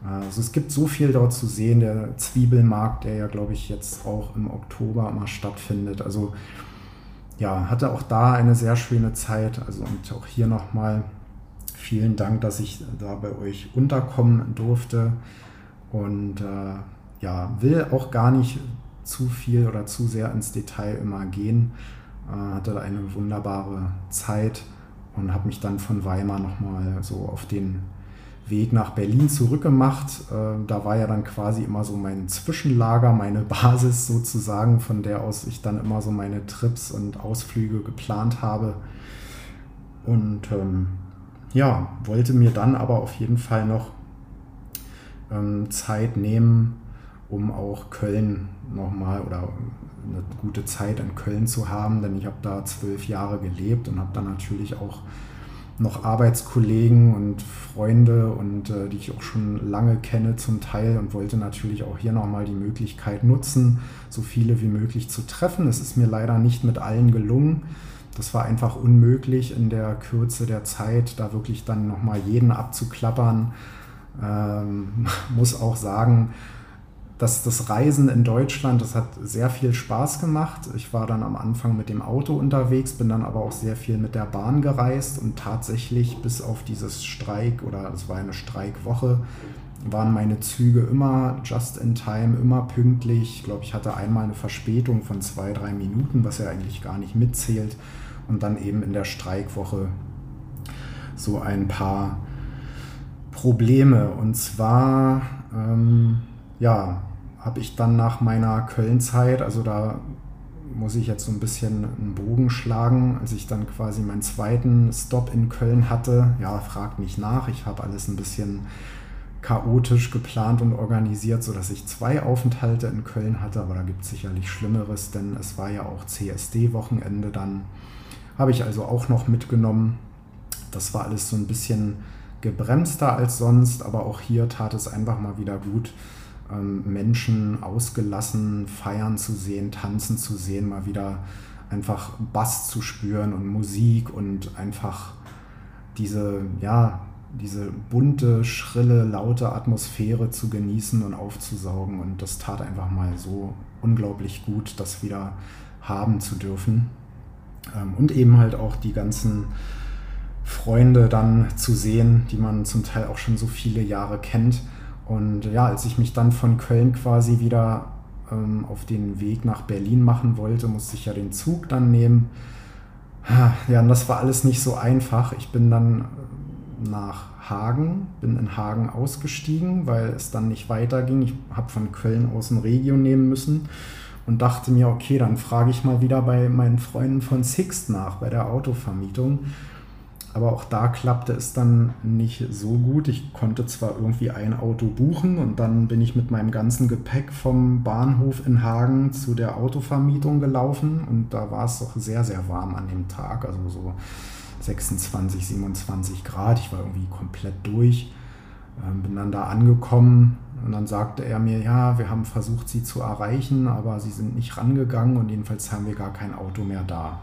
Also es gibt so viel dort zu sehen. Der Zwiebelmarkt, der ja, glaube ich, jetzt auch im Oktober immer stattfindet. Also ja, hatte auch da eine sehr schöne Zeit. Also und auch hier nochmal vielen Dank, dass ich da bei euch unterkommen durfte. Und äh, ja, will auch gar nicht zu viel oder zu sehr ins Detail immer gehen. Äh, hatte eine wunderbare Zeit und habe mich dann von Weimar nochmal so auf den Weg nach Berlin zurückgemacht. Äh, da war ja dann quasi immer so mein Zwischenlager, meine Basis sozusagen, von der aus ich dann immer so meine Trips und Ausflüge geplant habe. Und ähm, ja, wollte mir dann aber auf jeden Fall noch ähm, Zeit nehmen, um auch Köln nochmal oder eine gute Zeit in Köln zu haben, denn ich habe da zwölf Jahre gelebt und habe dann natürlich auch noch Arbeitskollegen und Freunde und äh, die ich auch schon lange kenne zum Teil und wollte natürlich auch hier nochmal die Möglichkeit nutzen, so viele wie möglich zu treffen. Es ist mir leider nicht mit allen gelungen. Das war einfach unmöglich in der Kürze der Zeit, da wirklich dann nochmal jeden abzuklappern. Ähm, muss auch sagen, dass das Reisen in Deutschland, das hat sehr viel Spaß gemacht. Ich war dann am Anfang mit dem Auto unterwegs, bin dann aber auch sehr viel mit der Bahn gereist und tatsächlich bis auf dieses Streik oder es war eine Streikwoche, waren meine Züge immer just in time, immer pünktlich. Ich glaube, ich hatte einmal eine Verspätung von zwei, drei Minuten, was ja eigentlich gar nicht mitzählt. Und dann eben in der Streikwoche so ein paar Probleme. Und zwar ähm, ja, habe ich dann nach meiner Köln-Zeit, also da muss ich jetzt so ein bisschen einen Bogen schlagen, als ich dann quasi meinen zweiten Stop in Köln hatte. Ja, fragt nicht nach, ich habe alles ein bisschen chaotisch geplant und organisiert, sodass ich zwei Aufenthalte in Köln hatte, aber da gibt es sicherlich Schlimmeres, denn es war ja auch CSD-Wochenende dann. Habe ich also auch noch mitgenommen. Das war alles so ein bisschen gebremster als sonst, aber auch hier tat es einfach mal wieder gut, Menschen ausgelassen feiern zu sehen, tanzen zu sehen, mal wieder einfach Bass zu spüren und Musik und einfach diese, ja, diese bunte, schrille, laute Atmosphäre zu genießen und aufzusaugen. Und das tat einfach mal so unglaublich gut, das wieder haben zu dürfen. Ähm, und eben halt auch die ganzen Freunde dann zu sehen, die man zum Teil auch schon so viele Jahre kennt und ja, als ich mich dann von Köln quasi wieder ähm, auf den Weg nach Berlin machen wollte, musste ich ja den Zug dann nehmen. Ja, und das war alles nicht so einfach. Ich bin dann äh, nach Hagen, bin in Hagen ausgestiegen, weil es dann nicht weiterging. Ich habe von Köln aus ein Regio nehmen müssen und dachte mir, okay, dann frage ich mal wieder bei meinen Freunden von Sixt nach, bei der Autovermietung. Aber auch da klappte es dann nicht so gut. Ich konnte zwar irgendwie ein Auto buchen und dann bin ich mit meinem ganzen Gepäck vom Bahnhof in Hagen zu der Autovermietung gelaufen und da war es doch sehr, sehr warm an dem Tag, also so 26, 27 Grad. Ich war irgendwie komplett durch, ähm, bin dann da angekommen und dann sagte er mir, ja, wir haben versucht, sie zu erreichen, aber sie sind nicht rangegangen und jedenfalls haben wir gar kein Auto mehr da.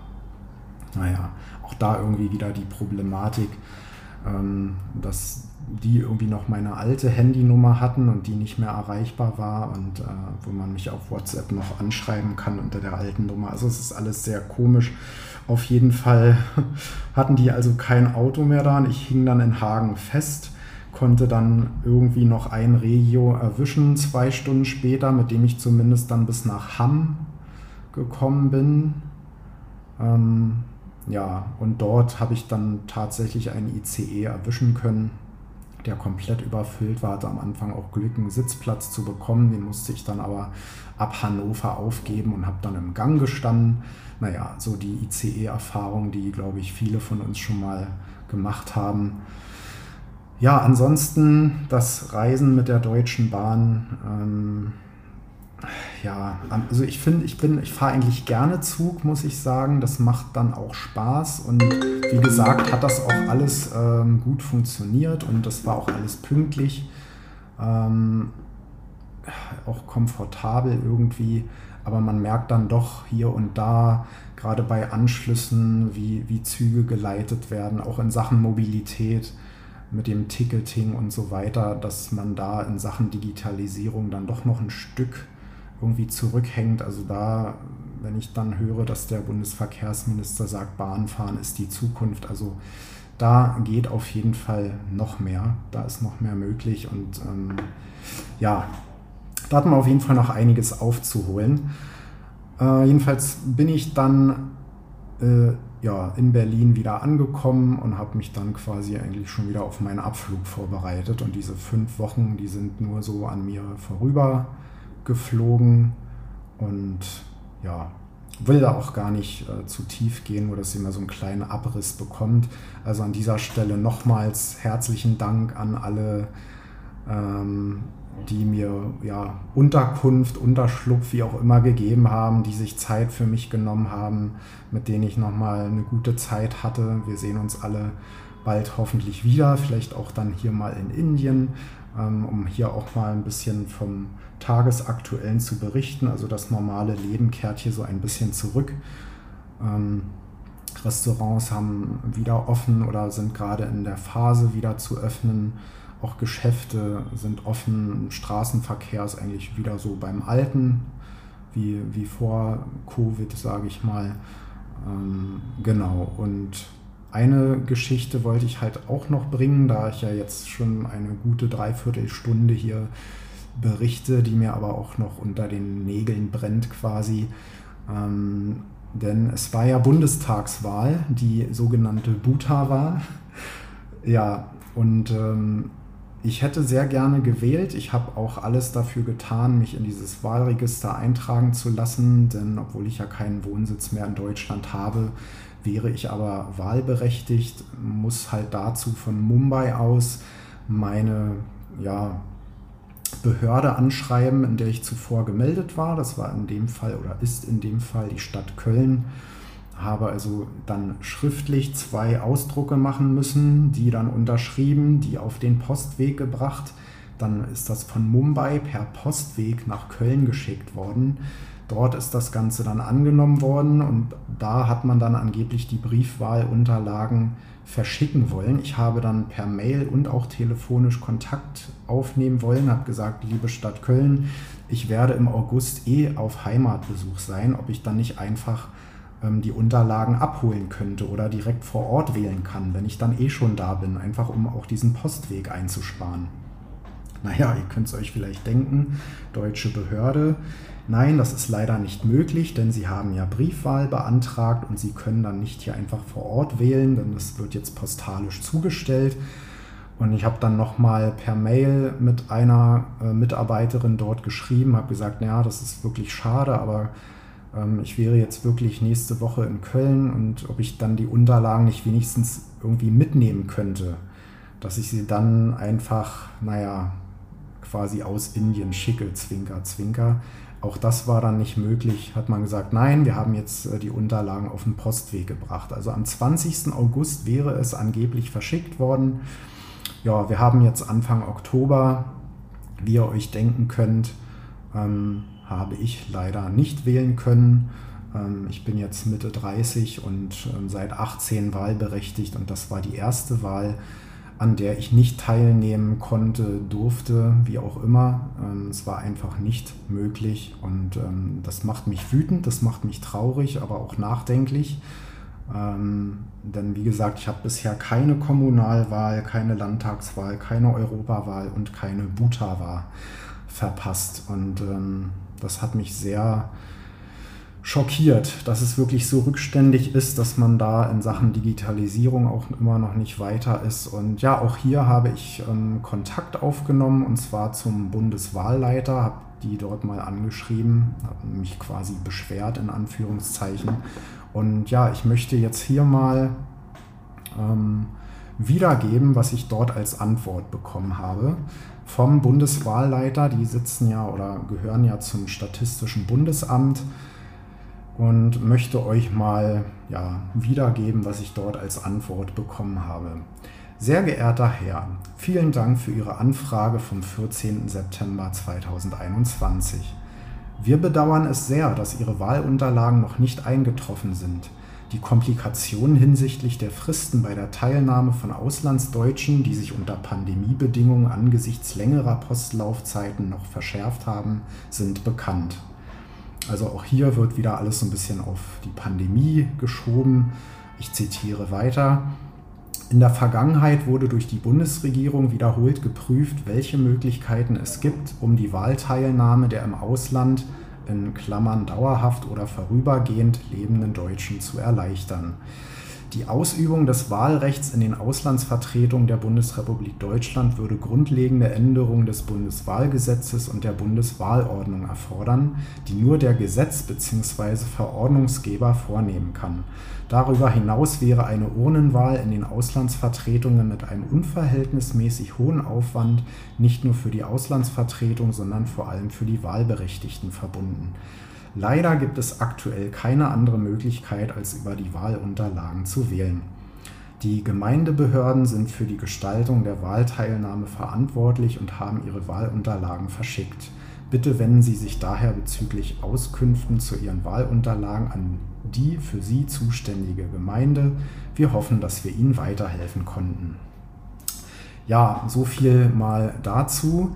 Naja, auch da irgendwie wieder die Problematik, ähm, dass die irgendwie noch meine alte Handynummer hatten und die nicht mehr erreichbar war und äh, wo man mich auf WhatsApp noch anschreiben kann unter der alten Nummer. Also es ist alles sehr komisch. Auf jeden Fall hatten die also kein Auto mehr da und ich hing dann in Hagen fest, konnte dann irgendwie noch ein Regio erwischen, zwei Stunden später, mit dem ich zumindest dann bis nach Hamm gekommen bin. Ähm, ja, und dort habe ich dann tatsächlich einen ICE erwischen können, der komplett überfüllt war, hatte am Anfang auch Glück, einen Sitzplatz zu bekommen. Den musste ich dann aber ab Hannover aufgeben und habe dann im Gang gestanden. Naja, so die ICE-Erfahrung, die, glaube ich, viele von uns schon mal gemacht haben. Ja, ansonsten das Reisen mit der Deutschen Bahn. Ähm, ja, also ich finde, ich bin, ich fahre eigentlich gerne Zug, muss ich sagen. Das macht dann auch Spaß und wie gesagt, hat das auch alles ähm, gut funktioniert und das war auch alles pünktlich, ähm, auch komfortabel irgendwie. Aber man merkt dann doch hier und da, gerade bei Anschlüssen, wie, wie Züge geleitet werden, auch in Sachen Mobilität mit dem Ticketing und so weiter, dass man da in Sachen Digitalisierung dann doch noch ein Stück irgendwie zurückhängt. Also da, wenn ich dann höre, dass der Bundesverkehrsminister sagt, Bahnfahren ist die Zukunft, also da geht auf jeden Fall noch mehr. Da ist noch mehr möglich und ähm, ja, da hat man auf jeden Fall noch einiges aufzuholen. Äh, jedenfalls bin ich dann äh, ja, in Berlin wieder angekommen und habe mich dann quasi eigentlich schon wieder auf meinen Abflug vorbereitet. Und diese fünf Wochen, die sind nur so an mir vorüber geflogen. Und ja, will da auch gar nicht äh, zu tief gehen, nur dass ihr mal so einen kleinen Abriss bekommt. Also an dieser Stelle nochmals herzlichen Dank an alle, ähm, die mir ja Unterkunft, Unterschlupf, wie auch immer gegeben haben, die sich Zeit für mich genommen haben, mit denen ich nochmal eine gute Zeit hatte. Wir sehen uns alle bald hoffentlich wieder, vielleicht auch dann hier mal in Indien, ähm, um hier auch mal ein bisschen vom Tagesaktuellen zu berichten. Also das normale Leben kehrt hier so ein bisschen zurück. Ähm, Restaurants haben wieder offen oder sind gerade in der Phase wieder zu öffnen. Auch Geschäfte sind offen. Straßenverkehr ist eigentlich wieder so beim Alten, wie, wie vor Covid, sage ich mal. Ähm, genau. Und eine Geschichte wollte ich halt auch noch bringen, da ich ja jetzt schon eine gute Dreiviertelstunde hier berichte, die mir aber auch noch unter den Nägeln brennt quasi. Ähm, denn es war ja Bundestagswahl, die sogenannte Buta-Wahl. Ja, und ähm, ich hätte sehr gerne gewählt. Ich habe auch alles dafür getan, mich in dieses Wahlregister eintragen zu lassen, denn obwohl ich ja keinen Wohnsitz mehr in Deutschland habe, wäre ich aber wahlberechtigt, muss halt dazu von Mumbai aus meine ja, Behörde anschreiben, in der ich zuvor gemeldet war. Das war in dem Fall oder ist in dem Fall die Stadt Köln. Habe also dann schriftlich zwei Ausdrucke machen müssen, die dann unterschrieben, die auf den Postweg gebracht. Dann ist das von Mumbai per Postweg nach Köln geschickt worden. Dort ist das Ganze dann angenommen worden und da hat man dann angeblich die Briefwahlunterlagen verschicken wollen. Ich habe dann per Mail und auch telefonisch Kontakt aufnehmen wollen, habe gesagt, liebe Stadt Köln, ich werde im August eh auf Heimatbesuch sein, ob ich dann nicht einfach ähm, die Unterlagen abholen könnte oder direkt vor Ort wählen kann, wenn ich dann eh schon da bin, einfach um auch diesen Postweg einzusparen. Naja, ihr könnt es euch vielleicht denken, deutsche Behörde. Nein, das ist leider nicht möglich, denn Sie haben ja Briefwahl beantragt und Sie können dann nicht hier einfach vor Ort wählen, denn das wird jetzt postalisch zugestellt. Und ich habe dann nochmal per Mail mit einer äh, Mitarbeiterin dort geschrieben, habe gesagt, naja, das ist wirklich schade, aber ähm, ich wäre jetzt wirklich nächste Woche in Köln und ob ich dann die Unterlagen nicht wenigstens irgendwie mitnehmen könnte, dass ich sie dann einfach, naja, quasi aus Indien schicke, Zwinker, Zwinker. Auch das war dann nicht möglich, hat man gesagt, nein, wir haben jetzt äh, die Unterlagen auf den Postweg gebracht. Also am 20. August wäre es angeblich verschickt worden. Ja, wir haben jetzt Anfang Oktober, wie ihr euch denken könnt, ähm, habe ich leider nicht wählen können. Ähm, ich bin jetzt Mitte 30 und ähm, seit 18 wahlberechtigt und das war die erste Wahl an der ich nicht teilnehmen konnte, durfte, wie auch immer. Ähm, es war einfach nicht möglich und ähm, das macht mich wütend, das macht mich traurig, aber auch nachdenklich. Ähm, denn wie gesagt, ich habe bisher keine Kommunalwahl, keine Landtagswahl, keine Europawahl und keine Buta-Wahl verpasst. Und das hat mich sehr schockiert, dass es wirklich so rückständig ist, dass man da in Sachen Digitalisierung auch immer noch nicht weiter ist. Und ja, auch hier habe ich ähm, Kontakt aufgenommen und zwar zum Bundeswahlleiter, habe die dort mal angeschrieben, habe mich quasi beschwert in Anführungszeichen. Und ja, ich möchte jetzt hier mal ähm, wiedergeben, was ich dort als Antwort bekommen habe vom Bundeswahlleiter. Die sitzen ja oder gehören ja zum Statistischen Bundesamt und möchte euch mal ja, wiedergeben, was ich dort als Antwort bekommen habe. Sehr geehrter Herr, vielen Dank für Ihre Anfrage vom 14. September 2021. Wir bedauern es sehr, dass Ihre Wahlunterlagen noch nicht eingetroffen sind. Die Komplikationen hinsichtlich der Fristen bei der Teilnahme von Auslandsdeutschen, die sich unter Pandemiebedingungen angesichts längerer Postlaufzeiten noch verschärft haben, sind bekannt. Also auch hier wird wieder alles so ein bisschen auf die Pandemie geschoben. Ich zitiere weiter. In der Vergangenheit wurde durch die Bundesregierung wiederholt geprüft, welche Möglichkeiten es gibt, um die Wahlteilnahme der im Ausland in Klammern dauerhaft oder vorübergehend lebenden Deutschen zu erleichtern. Die Ausübung des Wahlrechts in den Auslandsvertretungen der Bundesrepublik Deutschland würde grundlegende Änderungen des Bundeswahlgesetzes und der Bundeswahlordnung erfordern, die nur der Gesetz bzw. Verordnungsgeber vornehmen kann. Darüber hinaus wäre eine Urnenwahl in den Auslandsvertretungen mit einem unverhältnismäßig hohen Aufwand nicht nur für die Auslandsvertretung, sondern vor allem für die Wahlberechtigten verbunden. Leider gibt es aktuell keine andere Möglichkeit, als über die Wahlunterlagen zu wählen. Die Gemeindebehörden sind für die Gestaltung der Wahlteilnahme verantwortlich und haben ihre Wahlunterlagen verschickt. Bitte wenden Sie sich daher bezüglich Auskünften zu Ihren Wahlunterlagen an die für Sie zuständige Gemeinde. Wir hoffen, dass wir Ihnen weiterhelfen konnten. Ja, so viel mal dazu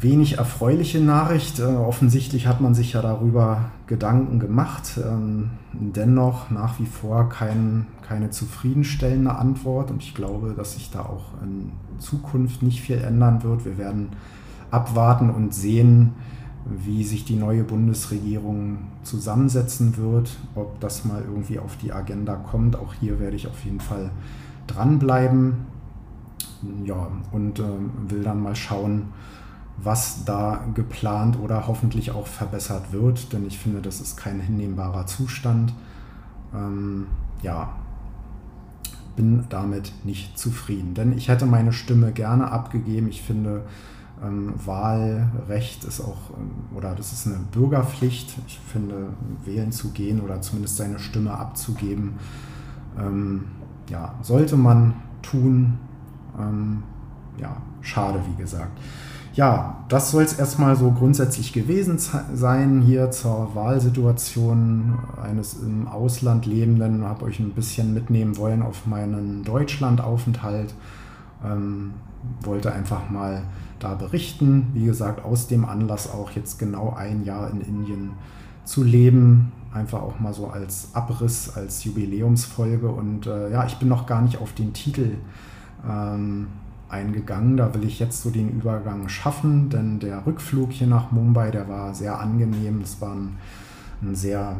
wenig erfreuliche Nachricht. Äh, offensichtlich hat man sich ja darüber Gedanken gemacht. Ähm, dennoch nach wie vor kein, keine zufriedenstellende Antwort und ich glaube, dass sich da auch in Zukunft nicht viel ändern wird. Wir werden abwarten und sehen, wie sich die neue Bundesregierung zusammensetzen wird, ob das mal irgendwie auf die Agenda kommt. Auch hier werde ich auf jeden Fall dranbleiben. Ja, und äh, will dann mal schauen, was da geplant oder hoffentlich auch verbessert wird, denn ich finde, das ist kein hinnehmbarer Zustand. Ähm, ja, bin damit nicht zufrieden, denn ich hätte meine Stimme gerne abgegeben. Ich finde, ähm, Wahlrecht ist auch, ähm, oder das ist eine Bürgerpflicht. Ich finde, wählen zu gehen oder zumindest seine Stimme abzugeben, ähm, ja, sollte man tun. Ähm, ja, schade, wie gesagt ja, das soll es erstmal so grundsätzlich gewesen sein hier zur Wahlsituation eines im Ausland Lebenden. Ich habe euch ein bisschen mitnehmen wollen auf meinen Deutschlandaufenthalt. Ähm, wollte einfach mal da berichten. Wie gesagt, aus dem Anlass auch jetzt genau ein Jahr in Indien zu leben. Einfach auch mal so als Abriss, als Jubiläumsfolge. Und äh, ja, ich bin noch gar nicht auf den Titel ähm, eingegangen. Da will ich jetzt so den Übergang schaffen, denn der Rückflug hier nach Mumbai, der war sehr angenehm. Es war ein, ein sehr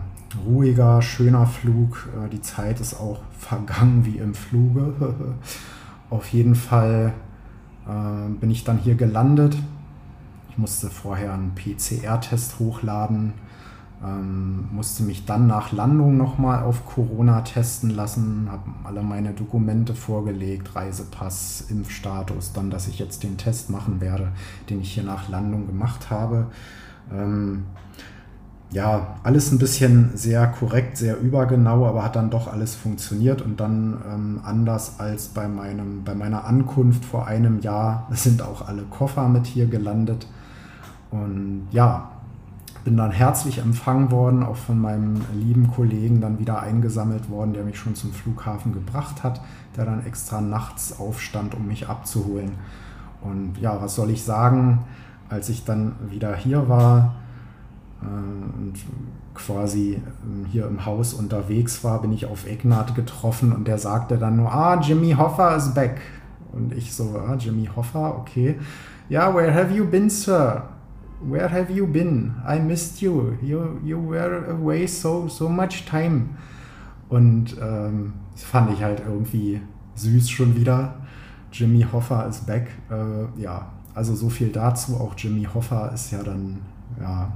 ruhiger, schöner Flug. Äh, die Zeit ist auch vergangen wie im Fluge. Auf jeden Fall äh, bin ich dann hier gelandet. Ich musste vorher einen PCR-Test hochladen ähm, musste mich dann nach Landung nochmal auf Corona testen lassen, habe alle meine Dokumente vorgelegt, Reisepass, Impfstatus, dann, dass ich jetzt den Test machen werde, den ich hier nach Landung gemacht habe. Ähm, ja, alles ein bisschen sehr korrekt, sehr übergenau, aber hat dann doch alles funktioniert und dann ähm, anders als bei, meinem, bei meiner Ankunft vor einem Jahr sind auch alle Koffer mit hier gelandet. Und ja, bin dann herzlich empfangen worden, auch von meinem lieben Kollegen dann wieder eingesammelt worden, der mich schon zum Flughafen gebracht hat, der dann extra nachts aufstand, um mich abzuholen. Und ja, was soll ich sagen, als ich dann wieder hier war äh, und quasi äh, hier im Haus unterwegs war, bin ich auf Egnat getroffen und der sagte dann nur, ah, Jimmy Hoffa is back. Und ich so, ah, Jimmy Hoffa, okay. Ja, yeah, where have you been, sir? Where have you been? I missed you. You, you were away so, so much time. Und ähm, das fand ich halt irgendwie süß schon wieder. Jimmy Hoffa ist back. Äh, ja, also so viel dazu. Auch Jimmy Hoffa ist ja dann ja,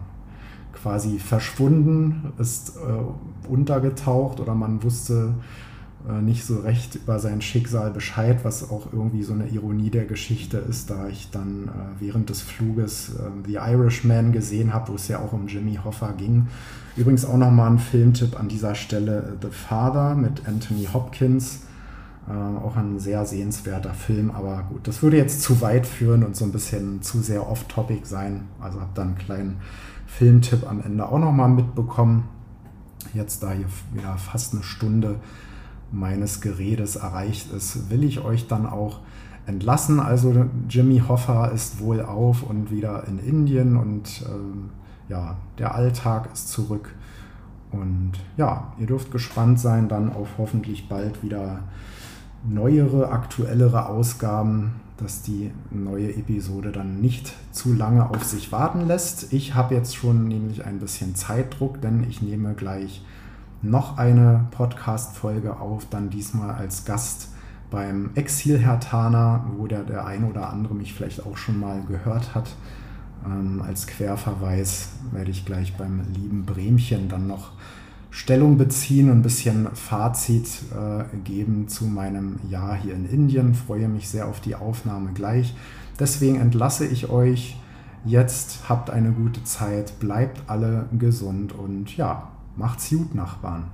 quasi verschwunden, ist äh, untergetaucht oder man wusste nicht so recht über sein Schicksal Bescheid, was auch irgendwie so eine Ironie der Geschichte ist, da ich dann äh, während des Fluges äh, The Irishman gesehen habe, wo es ja auch um Jimmy Hoffa ging. Übrigens auch nochmal ein Filmtipp an dieser Stelle, The Father mit Anthony Hopkins. Äh, auch ein sehr sehenswerter Film, aber gut, das würde jetzt zu weit führen und so ein bisschen zu sehr off-topic sein. Also habe dann einen kleinen Filmtipp am Ende auch nochmal mitbekommen. Jetzt da hier wieder fast eine Stunde meines Geredes erreicht ist, will ich euch dann auch entlassen. Also Jimmy Hoffa ist wohl auf und wieder in Indien und ähm, ja, der Alltag ist zurück. Und ja, ihr dürft gespannt sein dann auf hoffentlich bald wieder neuere, aktuellere Ausgaben, dass die neue Episode dann nicht zu lange auf sich warten lässt. Ich habe jetzt schon nämlich ein bisschen Zeitdruck, denn ich nehme gleich noch eine Podcast-Folge auf, dann diesmal als Gast beim Exil-Hertaner, wo der, der ein oder andere mich vielleicht auch schon mal gehört hat. Ähm, als Querverweis werde ich gleich beim lieben Bremchen dann noch Stellung beziehen und ein bisschen Fazit äh, geben zu meinem Jahr hier in Indien. Freue mich sehr auf die Aufnahme gleich. Deswegen entlasse ich euch jetzt. Habt eine gute Zeit, bleibt alle gesund und ja, macht's gut, Nachbarn.